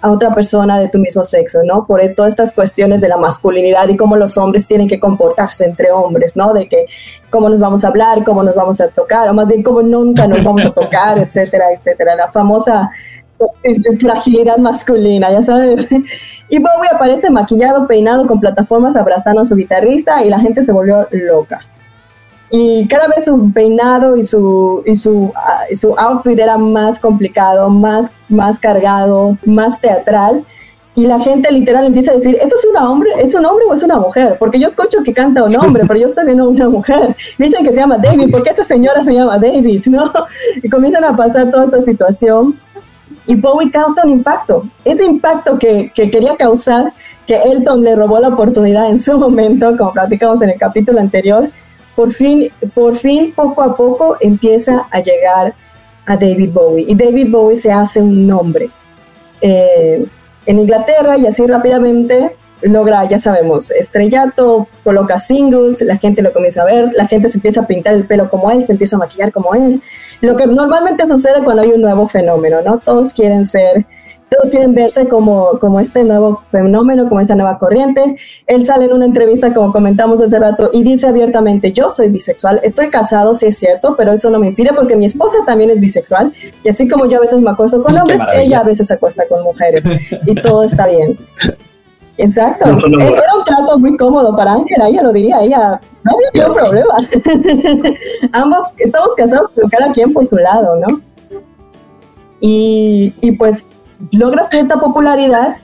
a otra persona de tu mismo sexo, ¿no? Por todas estas cuestiones de la masculinidad y cómo los hombres tienen que comportarse entre hombres, ¿no? De que cómo nos vamos a hablar, cómo nos vamos a tocar, o más bien cómo nunca nos vamos a tocar, etcétera, etcétera. La famosa fragilidad masculina, ya sabes. Y Bowie aparece maquillado, peinado, con plataformas, abrazando a su guitarrista y la gente se volvió loca. Y cada vez su peinado y su, y su, ah, su outfit era más complicado, más, más cargado, más teatral. Y la gente literal empieza a decir, ¿esto es, una hombre, es un hombre o es una mujer? Porque yo escucho que canta un hombre, pero yo estoy viendo una mujer. Dicen que se llama David, ¿por qué esta señora se llama David? ¿no? Y comienzan a pasar toda esta situación. Y Bowie causa un impacto. Ese impacto que, que quería causar, que Elton le robó la oportunidad en su momento, como platicamos en el capítulo anterior, por fin, por fin, poco a poco empieza a llegar a David Bowie. Y David Bowie se hace un nombre eh, en Inglaterra y así rápidamente logra, ya sabemos, estrellato, coloca singles, la gente lo comienza a ver, la gente se empieza a pintar el pelo como él, se empieza a maquillar como él. Lo que normalmente sucede cuando hay un nuevo fenómeno, ¿no? Todos quieren ser todos quieren verse como, como este nuevo fenómeno, como esta nueva corriente. Él sale en una entrevista, como comentamos hace rato, y dice abiertamente, yo soy bisexual, estoy casado, sí es cierto, pero eso no me impide porque mi esposa también es bisexual, y así como yo a veces me acuesto con hombres, ella a veces se acuesta con mujeres, y todo está bien. Exacto. Era un trato muy cómodo para Ángela, ella lo diría, ella no había ningún problema. Ambos estamos casados, pero cada quien por su lado, ¿no? Y, y pues logra cierta popularidad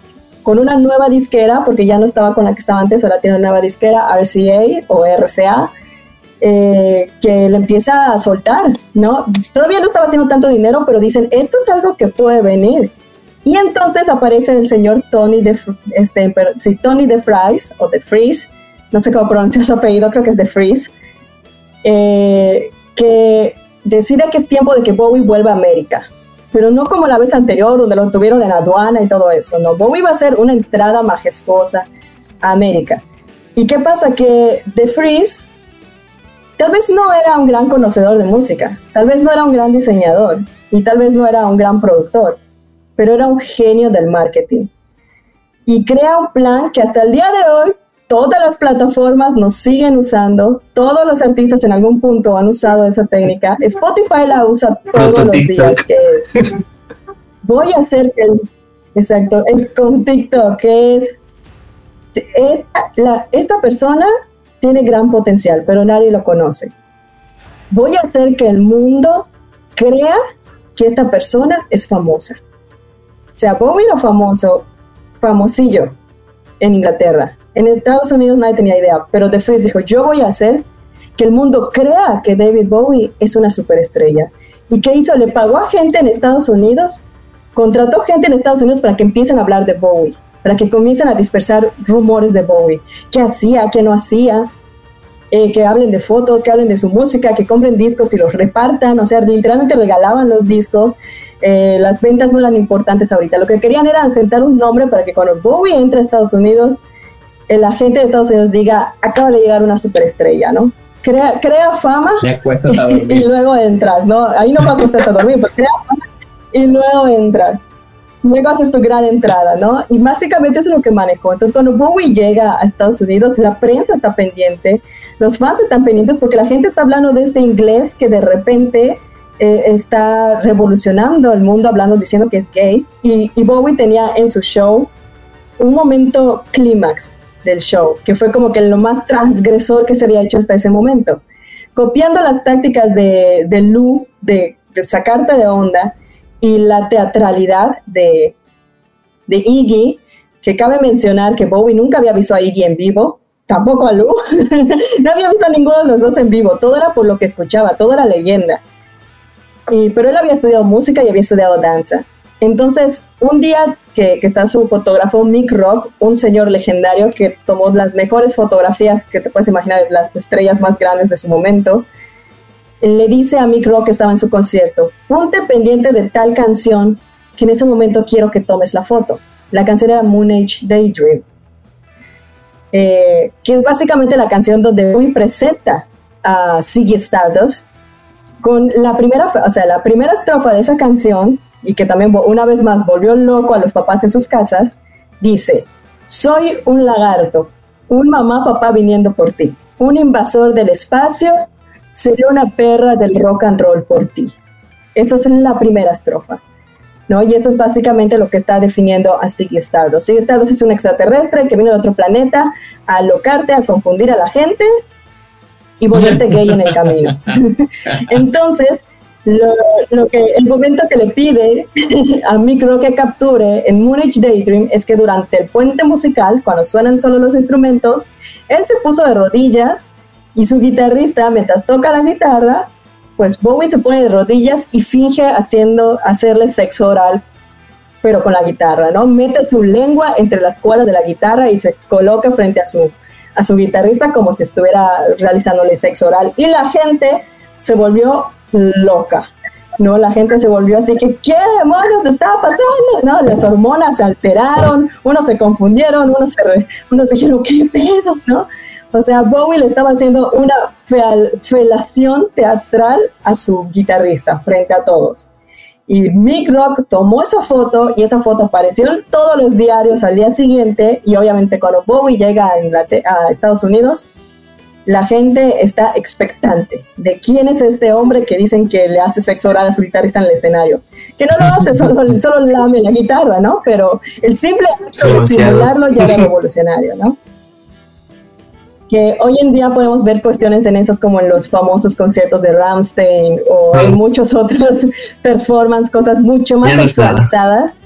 con una nueva disquera, porque ya no estaba con la que estaba antes, ahora tiene una nueva disquera, RCA o RCA, eh, que le empieza a soltar, ¿no? Todavía no estaba haciendo tanto dinero, pero dicen, esto es algo que puede venir. Y entonces aparece el señor Tony de, este, sí, Tony de Fries, o de Freeze, no sé cómo pronunciar su apellido, creo que es de Freeze, eh, que decide que es tiempo de que Bowie vuelva a América pero no como la vez anterior donde lo tuvieron en aduana y todo eso, no, Bowie iba a ser una entrada majestuosa a América. ¿Y qué pasa? Que The Freeze tal vez no era un gran conocedor de música, tal vez no era un gran diseñador y tal vez no era un gran productor, pero era un genio del marketing. Y crea un plan que hasta el día de hoy todas las plataformas nos siguen usando, todos los artistas en algún punto han usado esa técnica. Spotify la usa todos los días, que es, voy a hacer que, exacto, es con TikTok, que es, esta, esta persona tiene gran potencial, pero nadie lo conoce. Voy a hacer que el mundo crea que esta persona es famosa. Sea Bowie o famoso, famosillo en Inglaterra en Estados Unidos nadie tenía idea, pero The Freeze dijo, yo voy a hacer que el mundo crea que David Bowie es una superestrella. ¿Y qué hizo? Le pagó a gente en Estados Unidos, contrató gente en Estados Unidos para que empiecen a hablar de Bowie, para que comiencen a dispersar rumores de Bowie, qué hacía, qué no hacía, eh, que hablen de fotos, que hablen de su música, que compren discos y los repartan, o sea, literalmente regalaban los discos, eh, las ventas no eran importantes ahorita, lo que querían era sentar un nombre para que cuando Bowie entre a Estados Unidos, la gente de Estados Unidos diga, acaba de llegar una superestrella, ¿no? Crea, crea fama y, luego entras, ¿no? Ahí no va a costarte dormir, pero crea fama y luego entras. Luego haces tu gran entrada, ¿no? Y básicamente eso es lo que manejó. Entonces, cuando Bowie llega a Estados Unidos, la prensa está pendiente, los fans están pendientes porque la gente está hablando de este inglés que de repente eh, está revolucionando el mundo, hablando, diciendo que es gay. Y, y Bowie tenía en su show un momento clímax del show, que fue como que lo más transgresor que se había hecho hasta ese momento. Copiando las tácticas de, de Lou, de, sacarte de onda, y la teatralidad de, de Iggy, que cabe mencionar que Bowie nunca había visto a Iggy en vivo, tampoco a Lou, no había visto a ninguno de los dos en vivo, todo era por lo que escuchaba, todo era leyenda. Y, pero él había estudiado música y había estudiado danza. Entonces, un día que, está su fotógrafo Mick Rock, un señor legendario que tomó las mejores fotografías que te puedes imaginar, las estrellas más grandes de su momento, le dice a Mick Rock que estaba en su concierto, ponte pendiente de tal canción que en ese momento quiero que tomes la foto. La canción era Moon Age Daydream, eh, que es básicamente la canción donde Bowie presenta a Ziggy Stardust con la primera, o sea, la primera estrofa de esa canción y que también una vez más volvió loco a los papás en sus casas, dice, soy un lagarto, un mamá papá viniendo por ti, un invasor del espacio, sería una perra del rock and roll por ti. Eso es la primera estrofa. ¿no? Y esto es básicamente lo que está definiendo a Ziggy Stardust. Ziggy Stardust es un extraterrestre que viene de otro planeta a alocarte, a confundir a la gente y volverte gay en el camino. Entonces, lo, que, el momento que le pide a Micro que capture en Munich Daydream es que durante el puente musical, cuando suenan solo los instrumentos, él se puso de rodillas y su guitarrista, mientras toca la guitarra, pues Bowie se pone de rodillas y finge haciendo, hacerle sexo oral, pero con la guitarra, ¿no? Mete su lengua entre las cuerdas de la guitarra y se coloca frente a su, a su guitarrista como si estuviera realizándole sexo oral. Y la gente se volvió loca. ¿no? La gente se volvió así que, ¿qué demonios estaba pasando? ¿no? Las hormonas se alteraron, unos se confundieron, unos, se unos dijeron, ¿qué pedo? ¿no? O sea, Bowie le estaba haciendo una felación teatral a su guitarrista frente a todos. Y Mick Rock tomó esa foto y esa foto apareció en todos los diarios al día siguiente y obviamente cuando Bowie llega a, a Estados Unidos, la gente está expectante de quién es este hombre que dicen que le hace sexo oral a su guitarrista en el escenario. Que no lo hace, solo, solo lame la guitarra, ¿no? Pero el simple hecho de simularlo ya era revolucionario, ¿no? que hoy en día podemos ver cuestiones en esas como en los famosos conciertos de Ramstein o en muchos otros performances, cosas mucho más sexualizadas,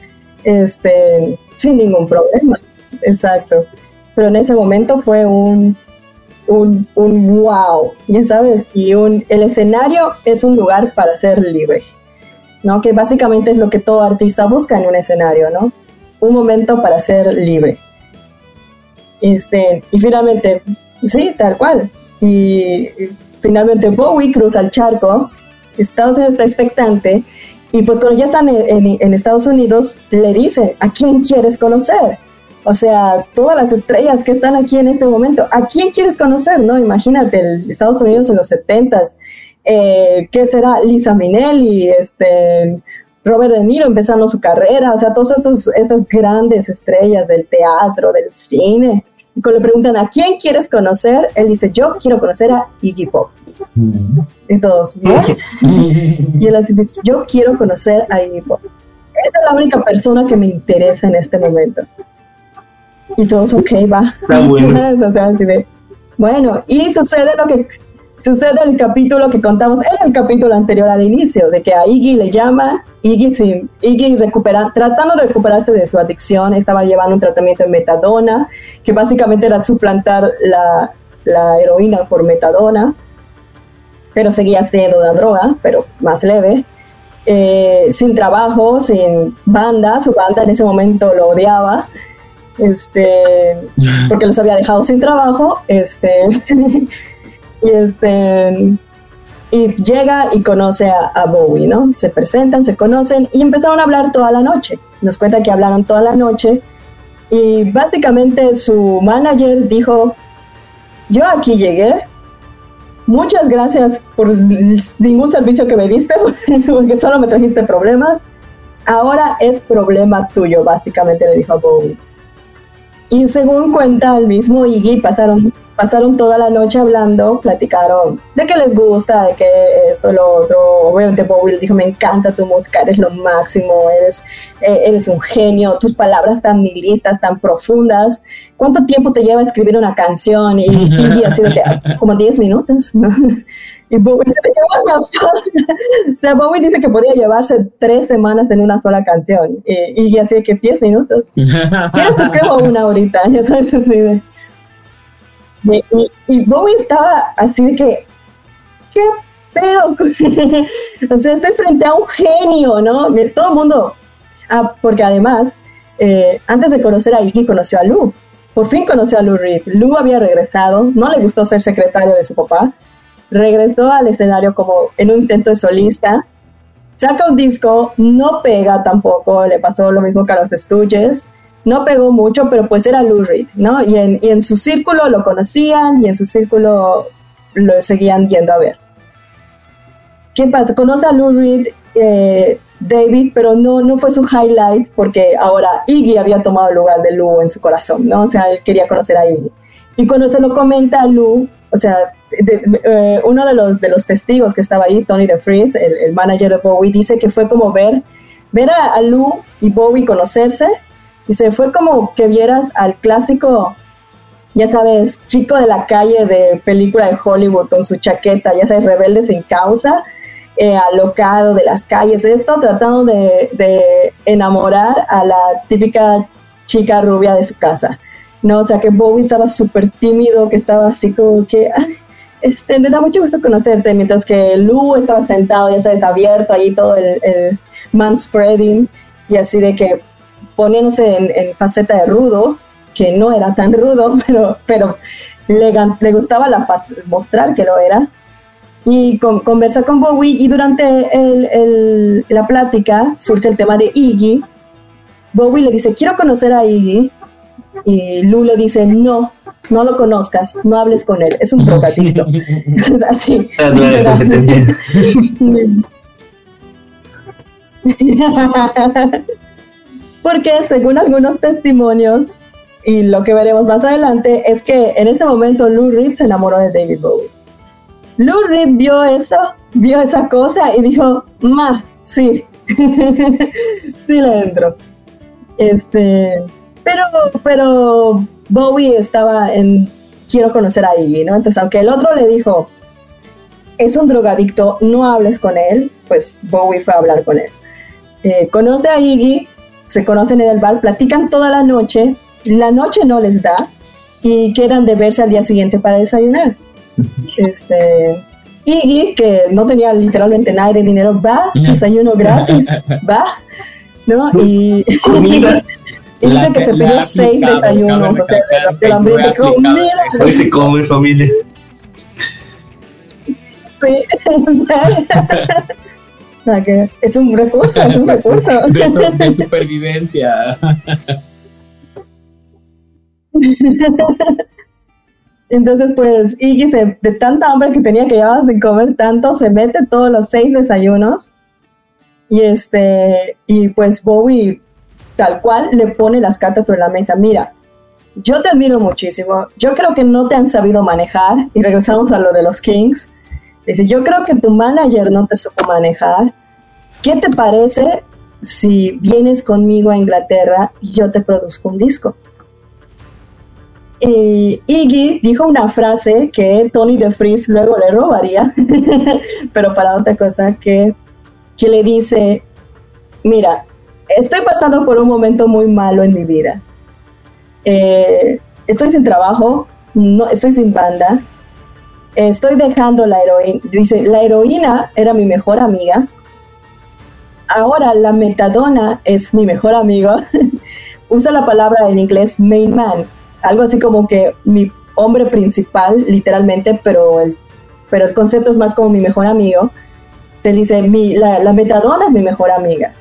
este, sin ningún problema. Exacto. Pero en ese momento fue un, un, un wow, ya sabes, y un, el escenario es un lugar para ser libre, ¿no? Que básicamente es lo que todo artista busca en un escenario, ¿no? Un momento para ser libre. Este, y finalmente, sí, tal cual. Y finalmente Bowie cruza el charco, Estados Unidos está expectante, y pues cuando ya están en, en Estados Unidos, le dice, ¿a quién quieres conocer? O sea, todas las estrellas que están aquí en este momento, ¿a quién quieres conocer? No, imagínate, el Estados Unidos en los 70s, eh, ¿qué será? Lisa Minnelli, este, Robert De Niro empezando su carrera, o sea, todas estas grandes estrellas del teatro, del cine. Y cuando le preguntan, ¿a quién quieres conocer? Él dice, yo quiero conocer a Iggy Pop. Mm. Y todos, y él así dice, yo quiero conocer a Iggy Pop. Esa es la única persona que me interesa en este momento. Y todos, ok, va. bueno. y sucede lo que sucede el capítulo que contamos en el capítulo anterior al inicio, de que a Iggy le llama, Iggy, sin, Iggy recupera, tratando de recuperarse de su adicción, estaba llevando un tratamiento de metadona, que básicamente era suplantar la, la heroína por metadona, pero seguía siendo una droga, pero más leve. Eh, sin trabajo, sin banda, su banda en ese momento lo odiaba, este, porque los había dejado sin trabajo, este, y este, y llega y conoce a, Bowie, ¿no? Se presentan, se conocen y empezaron a hablar toda la noche. Nos cuenta que hablaron toda la noche y básicamente su manager dijo, yo aquí llegué, muchas gracias por ningún servicio que me diste, porque solo me trajiste problemas, ahora es problema tuyo, básicamente le dijo a Bowie. Y según cuenta el mismo Iggy, pasaron, pasaron toda la noche hablando, platicaron de qué les gusta, de que esto, lo otro. Obviamente Bowie le dijo, me encanta tu música, eres lo máximo, eres, eh, eres un genio, tus palabras tan nihilistas, tan profundas. ¿Cuánto tiempo te lleva escribir una canción? Y Iggy así de que, como 10 minutos. Y Bowie o sea, Bowie dice que podría llevarse tres semanas en una sola canción. Y, y así que 10 minutos. ¿Quieres que escribo una ahorita? De... Y, y, Bowie estaba así de que, ¿qué pedo? o sea, estoy frente a un genio, ¿no? Todo el mundo. Ah, porque además, eh, antes de conocer a Iggy, conoció a Lou. Por fin conoció a Lou Reed. Lou había regresado, no le gustó ser secretario de su papá regresó al escenario como en un intento de solista, saca un disco, no pega tampoco, le pasó lo mismo que a los Stooges, no pegó mucho, pero pues era Lou Reed, ¿no? Y en, y en su círculo lo conocían y en su círculo lo seguían yendo a ver. ¿Qué pasa? Conoce a Lou Reed, eh, David, pero no, no fue su highlight porque ahora Iggy había tomado el lugar de Lou en su corazón, ¿no? O sea, él quería conocer a Iggy. Y cuando se lo comenta a Lou, o sea, eh, uno de los, de los testigos que estaba ahí, Tony DeFries, el, el manager de Bowie, dice que fue como ver, ver a, Lou y Bowie conocerse. Dice, fue como que vieras al clásico, ya sabes, chico de la calle de película de Hollywood con su chaqueta, ya sabes, rebelde sin causa, eh, alocado de las calles, esto tratando de, de enamorar a la típica chica rubia de su casa. No, o sea que Bowie estaba súper tímido, que estaba así como que, este, me da mucho gusto conocerte, mientras que Lou estaba sentado, ya sabes, abierto ahí todo el, el spreading y así de que poniéndose en, faceta de rudo, que no era tan rudo, pero, pero le, le gustaba la mostrar que lo era. Y con, conversa con Bowie y durante el, la plática surge el tema de Iggy. Bowie le dice, quiero conocer a Iggy. Y Lou le dice, no, no lo conozcas, no hables con él, es un drogadicto. Así. Porque según algunos testimonios, y lo que veremos más adelante, es que en ese momento Lou Reed se enamoró de David Bowie. Lou Reed vio eso, vio esa cosa y dijo, ma, sí, sí le entro. Este, pero, pero Bowie estaba en quiero conocer a Iggy, ¿no? Entonces, aunque el otro le dijo, es un drogadicto, no hables con él, pues Bowie fue a hablar con él. Eh, conoce a Iggy, se conocen en el bar, platican toda la noche, la noche no les da y quedan de verse al día siguiente para desayunar. Este, Iggy, que no tenía literalmente nada de dinero, va, desayuno gratis, va, ¿no? Y, y dice que se pidió seis desayunos, o sea, de hambre comida. Hoy se come familia. Sí. es un recurso, es un recurso. De, de supervivencia. Entonces, pues, Iggy se, de tanta hambre que tenía que llevar sin comer tanto, se mete todos los seis desayunos. Y este, y pues Bowie, tal cual, le pone las cartas sobre la mesa. Mira, yo te admiro muchísimo. Yo creo que no te han sabido manejar. Y regresamos a lo de los Kings. Dice, yo creo que tu manager no te supo manejar. ¿Qué te parece si vienes conmigo a Inglaterra y yo te produzco un disco? Y Iggy dijo una frase que Tony DeFries luego le robaría, pero para otra cosa, que, que le dice, mira, estoy pasando por un momento muy malo en mi vida. Eh, estoy sin trabajo, no, estoy sin banda, estoy dejando la heroína. Dice, la heroína era mi mejor amiga. Ahora la metadona es mi mejor amigo. Usa la palabra en inglés main man, algo así como que mi hombre principal, literalmente, pero el, pero el concepto es más como mi mejor amigo. Se dice, mi, la, metadona es mi mejor amiga.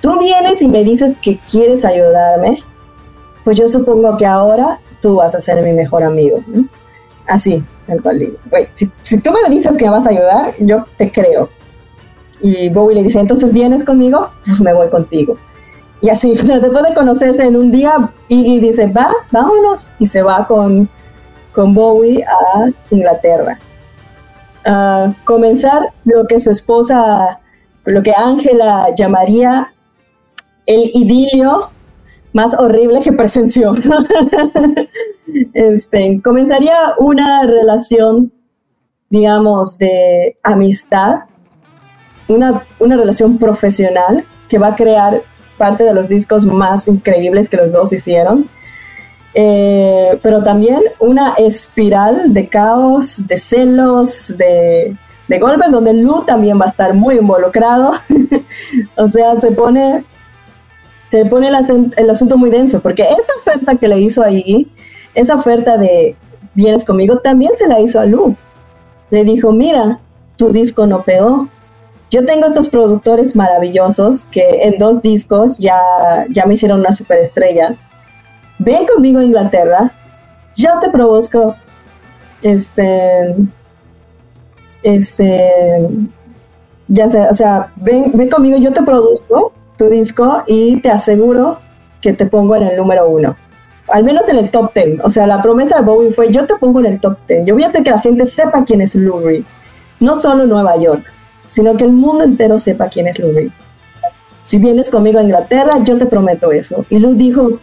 Tú vienes y me dices que quieres ayudarme, pues yo supongo que ahora tú vas a ser mi mejor amigo. Así, tal cual digo. si, si tú me dices que me vas a ayudar, yo te creo. Y Bowie le dice, entonces vienes conmigo, pues me voy contigo. Y así, después de conocerse en un día, Iggy dice, va, vámonos, y se va con, con Bowie a Inglaterra. A comenzar lo que su esposa, lo que Ángela llamaría el idilio más horrible que presenció. este, comenzaría una relación, digamos, de amistad, una, una relación profesional que va a crear parte de los discos más increíbles que los dos hicieron. Eh, pero también una espiral de caos, de celos, de, de golpes, donde Lu también va a estar muy involucrado. o sea, se pone, se pone el, el, asunto muy denso, porque esa oferta que le hizo a Iggy, esa oferta de vienes conmigo, también se la hizo a Lu. Le dijo, mira, tu disco no pegó, yo tengo estos productores maravillosos que en dos discos ya, ya me hicieron una superestrella. Ven conmigo a Inglaterra, yo te produzco, este, este, ya sé, o sea, ven, ven conmigo, yo te produzco tu disco y te aseguro que te pongo en el número uno. Al menos en el top ten. O sea, la promesa de Bowie fue, yo te pongo en el top ten. Yo voy a hacer que la gente sepa quién es Lou Reed. No solo Nueva York sino que el mundo entero sepa quién es Lou Reed. Si vienes conmigo a Inglaterra, yo te prometo eso. Y Lou dijo,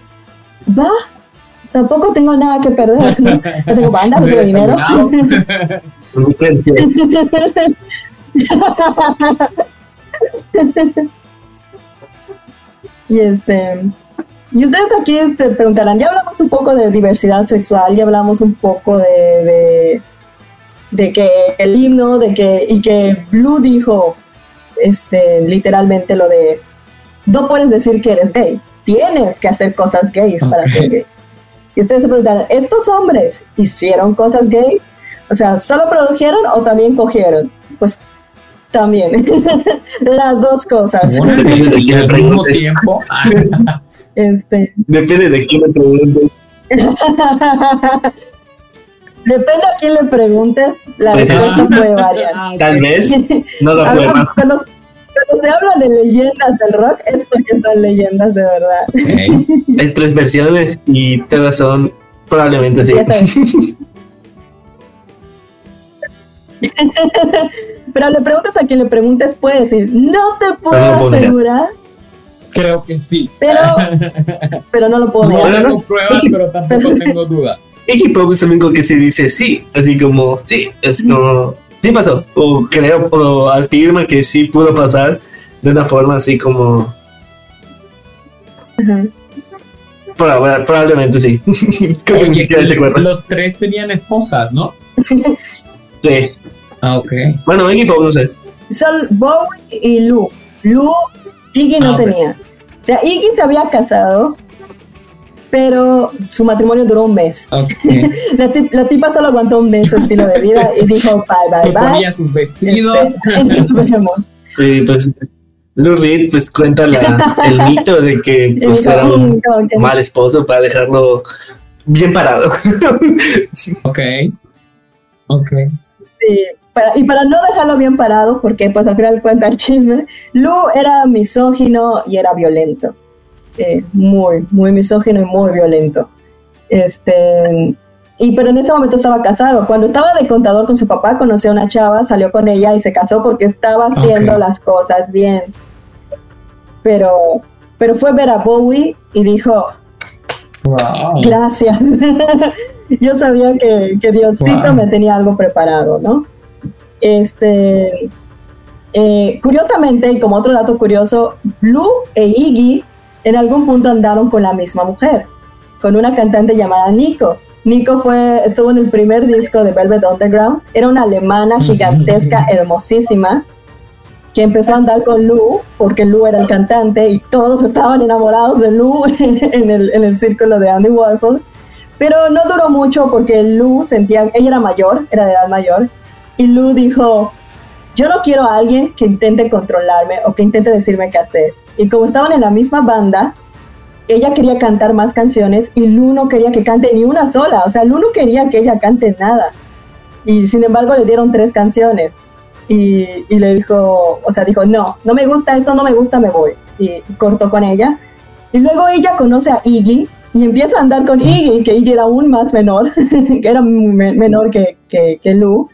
va, tampoco tengo nada que perder. No, tengo banda, no tengo dinero. y este y ustedes aquí te este, preguntarán, ya hablamos un poco de diversidad sexual, ya hablamos un poco de de que el himno, de que, y que Blue dijo, este, literalmente lo de, no puedes decir que eres gay, tienes que hacer cosas gays para ser gay. Y ustedes se preguntan, ¿estos hombres hicieron cosas gays? O sea, ¿solo produjeron o también cogieron? Pues también. Las dos cosas. depende de quién al mismo tiempo. este. Depende de quién le preguntes. Depende a quién le preguntes, la pues respuesta puede variar. Tal vez no lo. Cuando, cuando, se habla de leyendas del rock, es porque son leyendas de verdad. Hay tres versiones y todas son probablemente sí. Pero le preguntas a quien le preguntes, puede decir, no te puedo asegurar Creo que sí. Pero, pero no lo puedo No negar. tengo pruebas, pero tampoco tengo dudas. Iggy Pop es el único que se dice sí, así como sí, es como sí pasó, o creo, o afirma que sí pudo pasar de una forma así como Ajá. proba- probablemente sí. Creo que ni Oye, siquiera se acuerda. los tres tenían esposas, ¿no? Sí. Ah, ok. Bueno, Iggy Pop no sé. Son Bowie y Lu. Lu, Iggy no Ah, tenía. O sea, Iggy se había casado, pero su matrimonio duró un mes. Ok. La, tip- la tipa solo aguantó un mes su estilo de vida y dijo bye, bye, bye. ponía sus vestidos. Este, nos vemos. Y pues Lou Reed pues cuenta la, el mito de que pues dijo, era un "Mm, no". mal esposo para dejarlo bien parado. Ok. Ok. Sí, para- y para no dejarlo bien parado, porque pues al final cuenta el chisme, Lu era misógino y era violento. Eh, muy, muy misógino y muy violento. Este, y pero en este momento estaba casado. Cuando estaba de contador con su papá, conoció a una chava, salió con ella y se casó porque estaba haciendo las cosas bien. Pero, pero fue ver a Bowie y dijo, Wow. Gracias. Yo sabía que, que Diosito Wow. me tenía algo preparado, ¿no? Este, eh, curiosamente, y como otro dato curioso, Blue e Iggy en algún punto andaron con la misma mujer, con una cantante llamada Nico. Nico fue, estuvo en el primer disco de Velvet Underground. Era una alemana gigantesca, hermosísima, que empezó a andar con Lou, porque Lou era el cantante y todos estaban enamorados de Lou en el, en el círculo de Andy Warhol. Pero no duró mucho porque Lou sentía, ella era mayor, era de edad mayor, y Lou dijo, yo no quiero a alguien que intente controlarme o que intente decirme qué hacer. Y como estaban en la misma banda, ella quería cantar más canciones y Lu no quería que cante ni una sola. O sea, Lu no quería que ella cante nada. Y sin embargo le dieron tres canciones. Y, y le dijo, o sea, dijo, no, no me gusta esto, no me gusta, me voy. Y cortó con ella. Y luego ella conoce a Iggy y empieza a andar con Iggy, que Iggy era aún más menor, que era me- menor que, que Lu.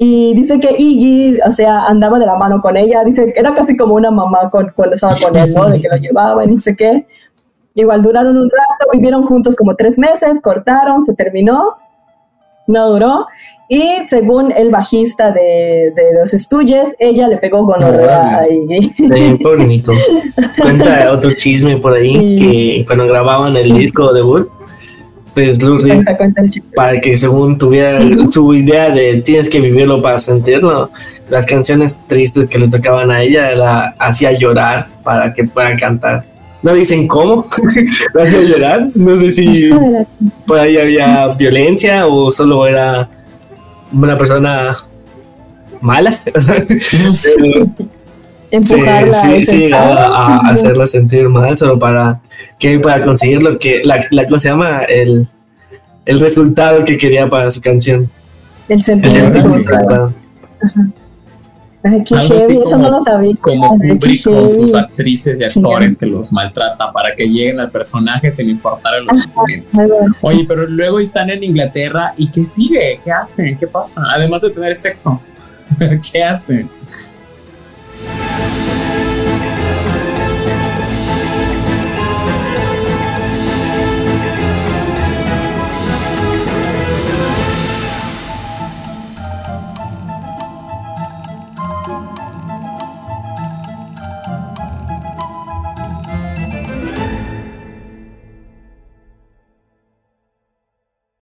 Y dice que Iggy, o sea, andaba de la mano con ella. Dice que era casi como una mamá con, cuando estaba con él, ¿no? De que lo llevaba y no sé qué. Igual duraron un rato, vivieron juntos como tres meses, cortaron, se terminó, no duró. Y según el bajista de, de los Stooges, ella le pegó gonorrea a Iggy. Pobre Nico. Cuenta otro chisme por ahí Sí. que cuando grababan el disco debut, pues Cuenta, cuenta para que según tuviera su idea de tienes que vivirlo para sentirlo, las canciones tristes que le tocaban a ella la hacía llorar para que pueda cantar. No dicen cómo, la hacía llorar. No sé si por ahí había violencia o solo era una persona mala. Pero- Empujarla. a sí, ese sí, a, a hacerla sentir mal solo para que para conseguir lo que la, la cosa se llama el, el resultado que quería para su canción El sentimiento. Como- Ay, qué Algo heavy, eso no lo sabía. Como Kubrick con sus actrices y actores que los maltratan para que lleguen al personaje sin importar los sentimientos. Oye, pero luego están en Inglaterra y ¿qué sigue? ¿Qué hacen? ¿Qué pasa? Además de tener sexo. ¿Qué hacen?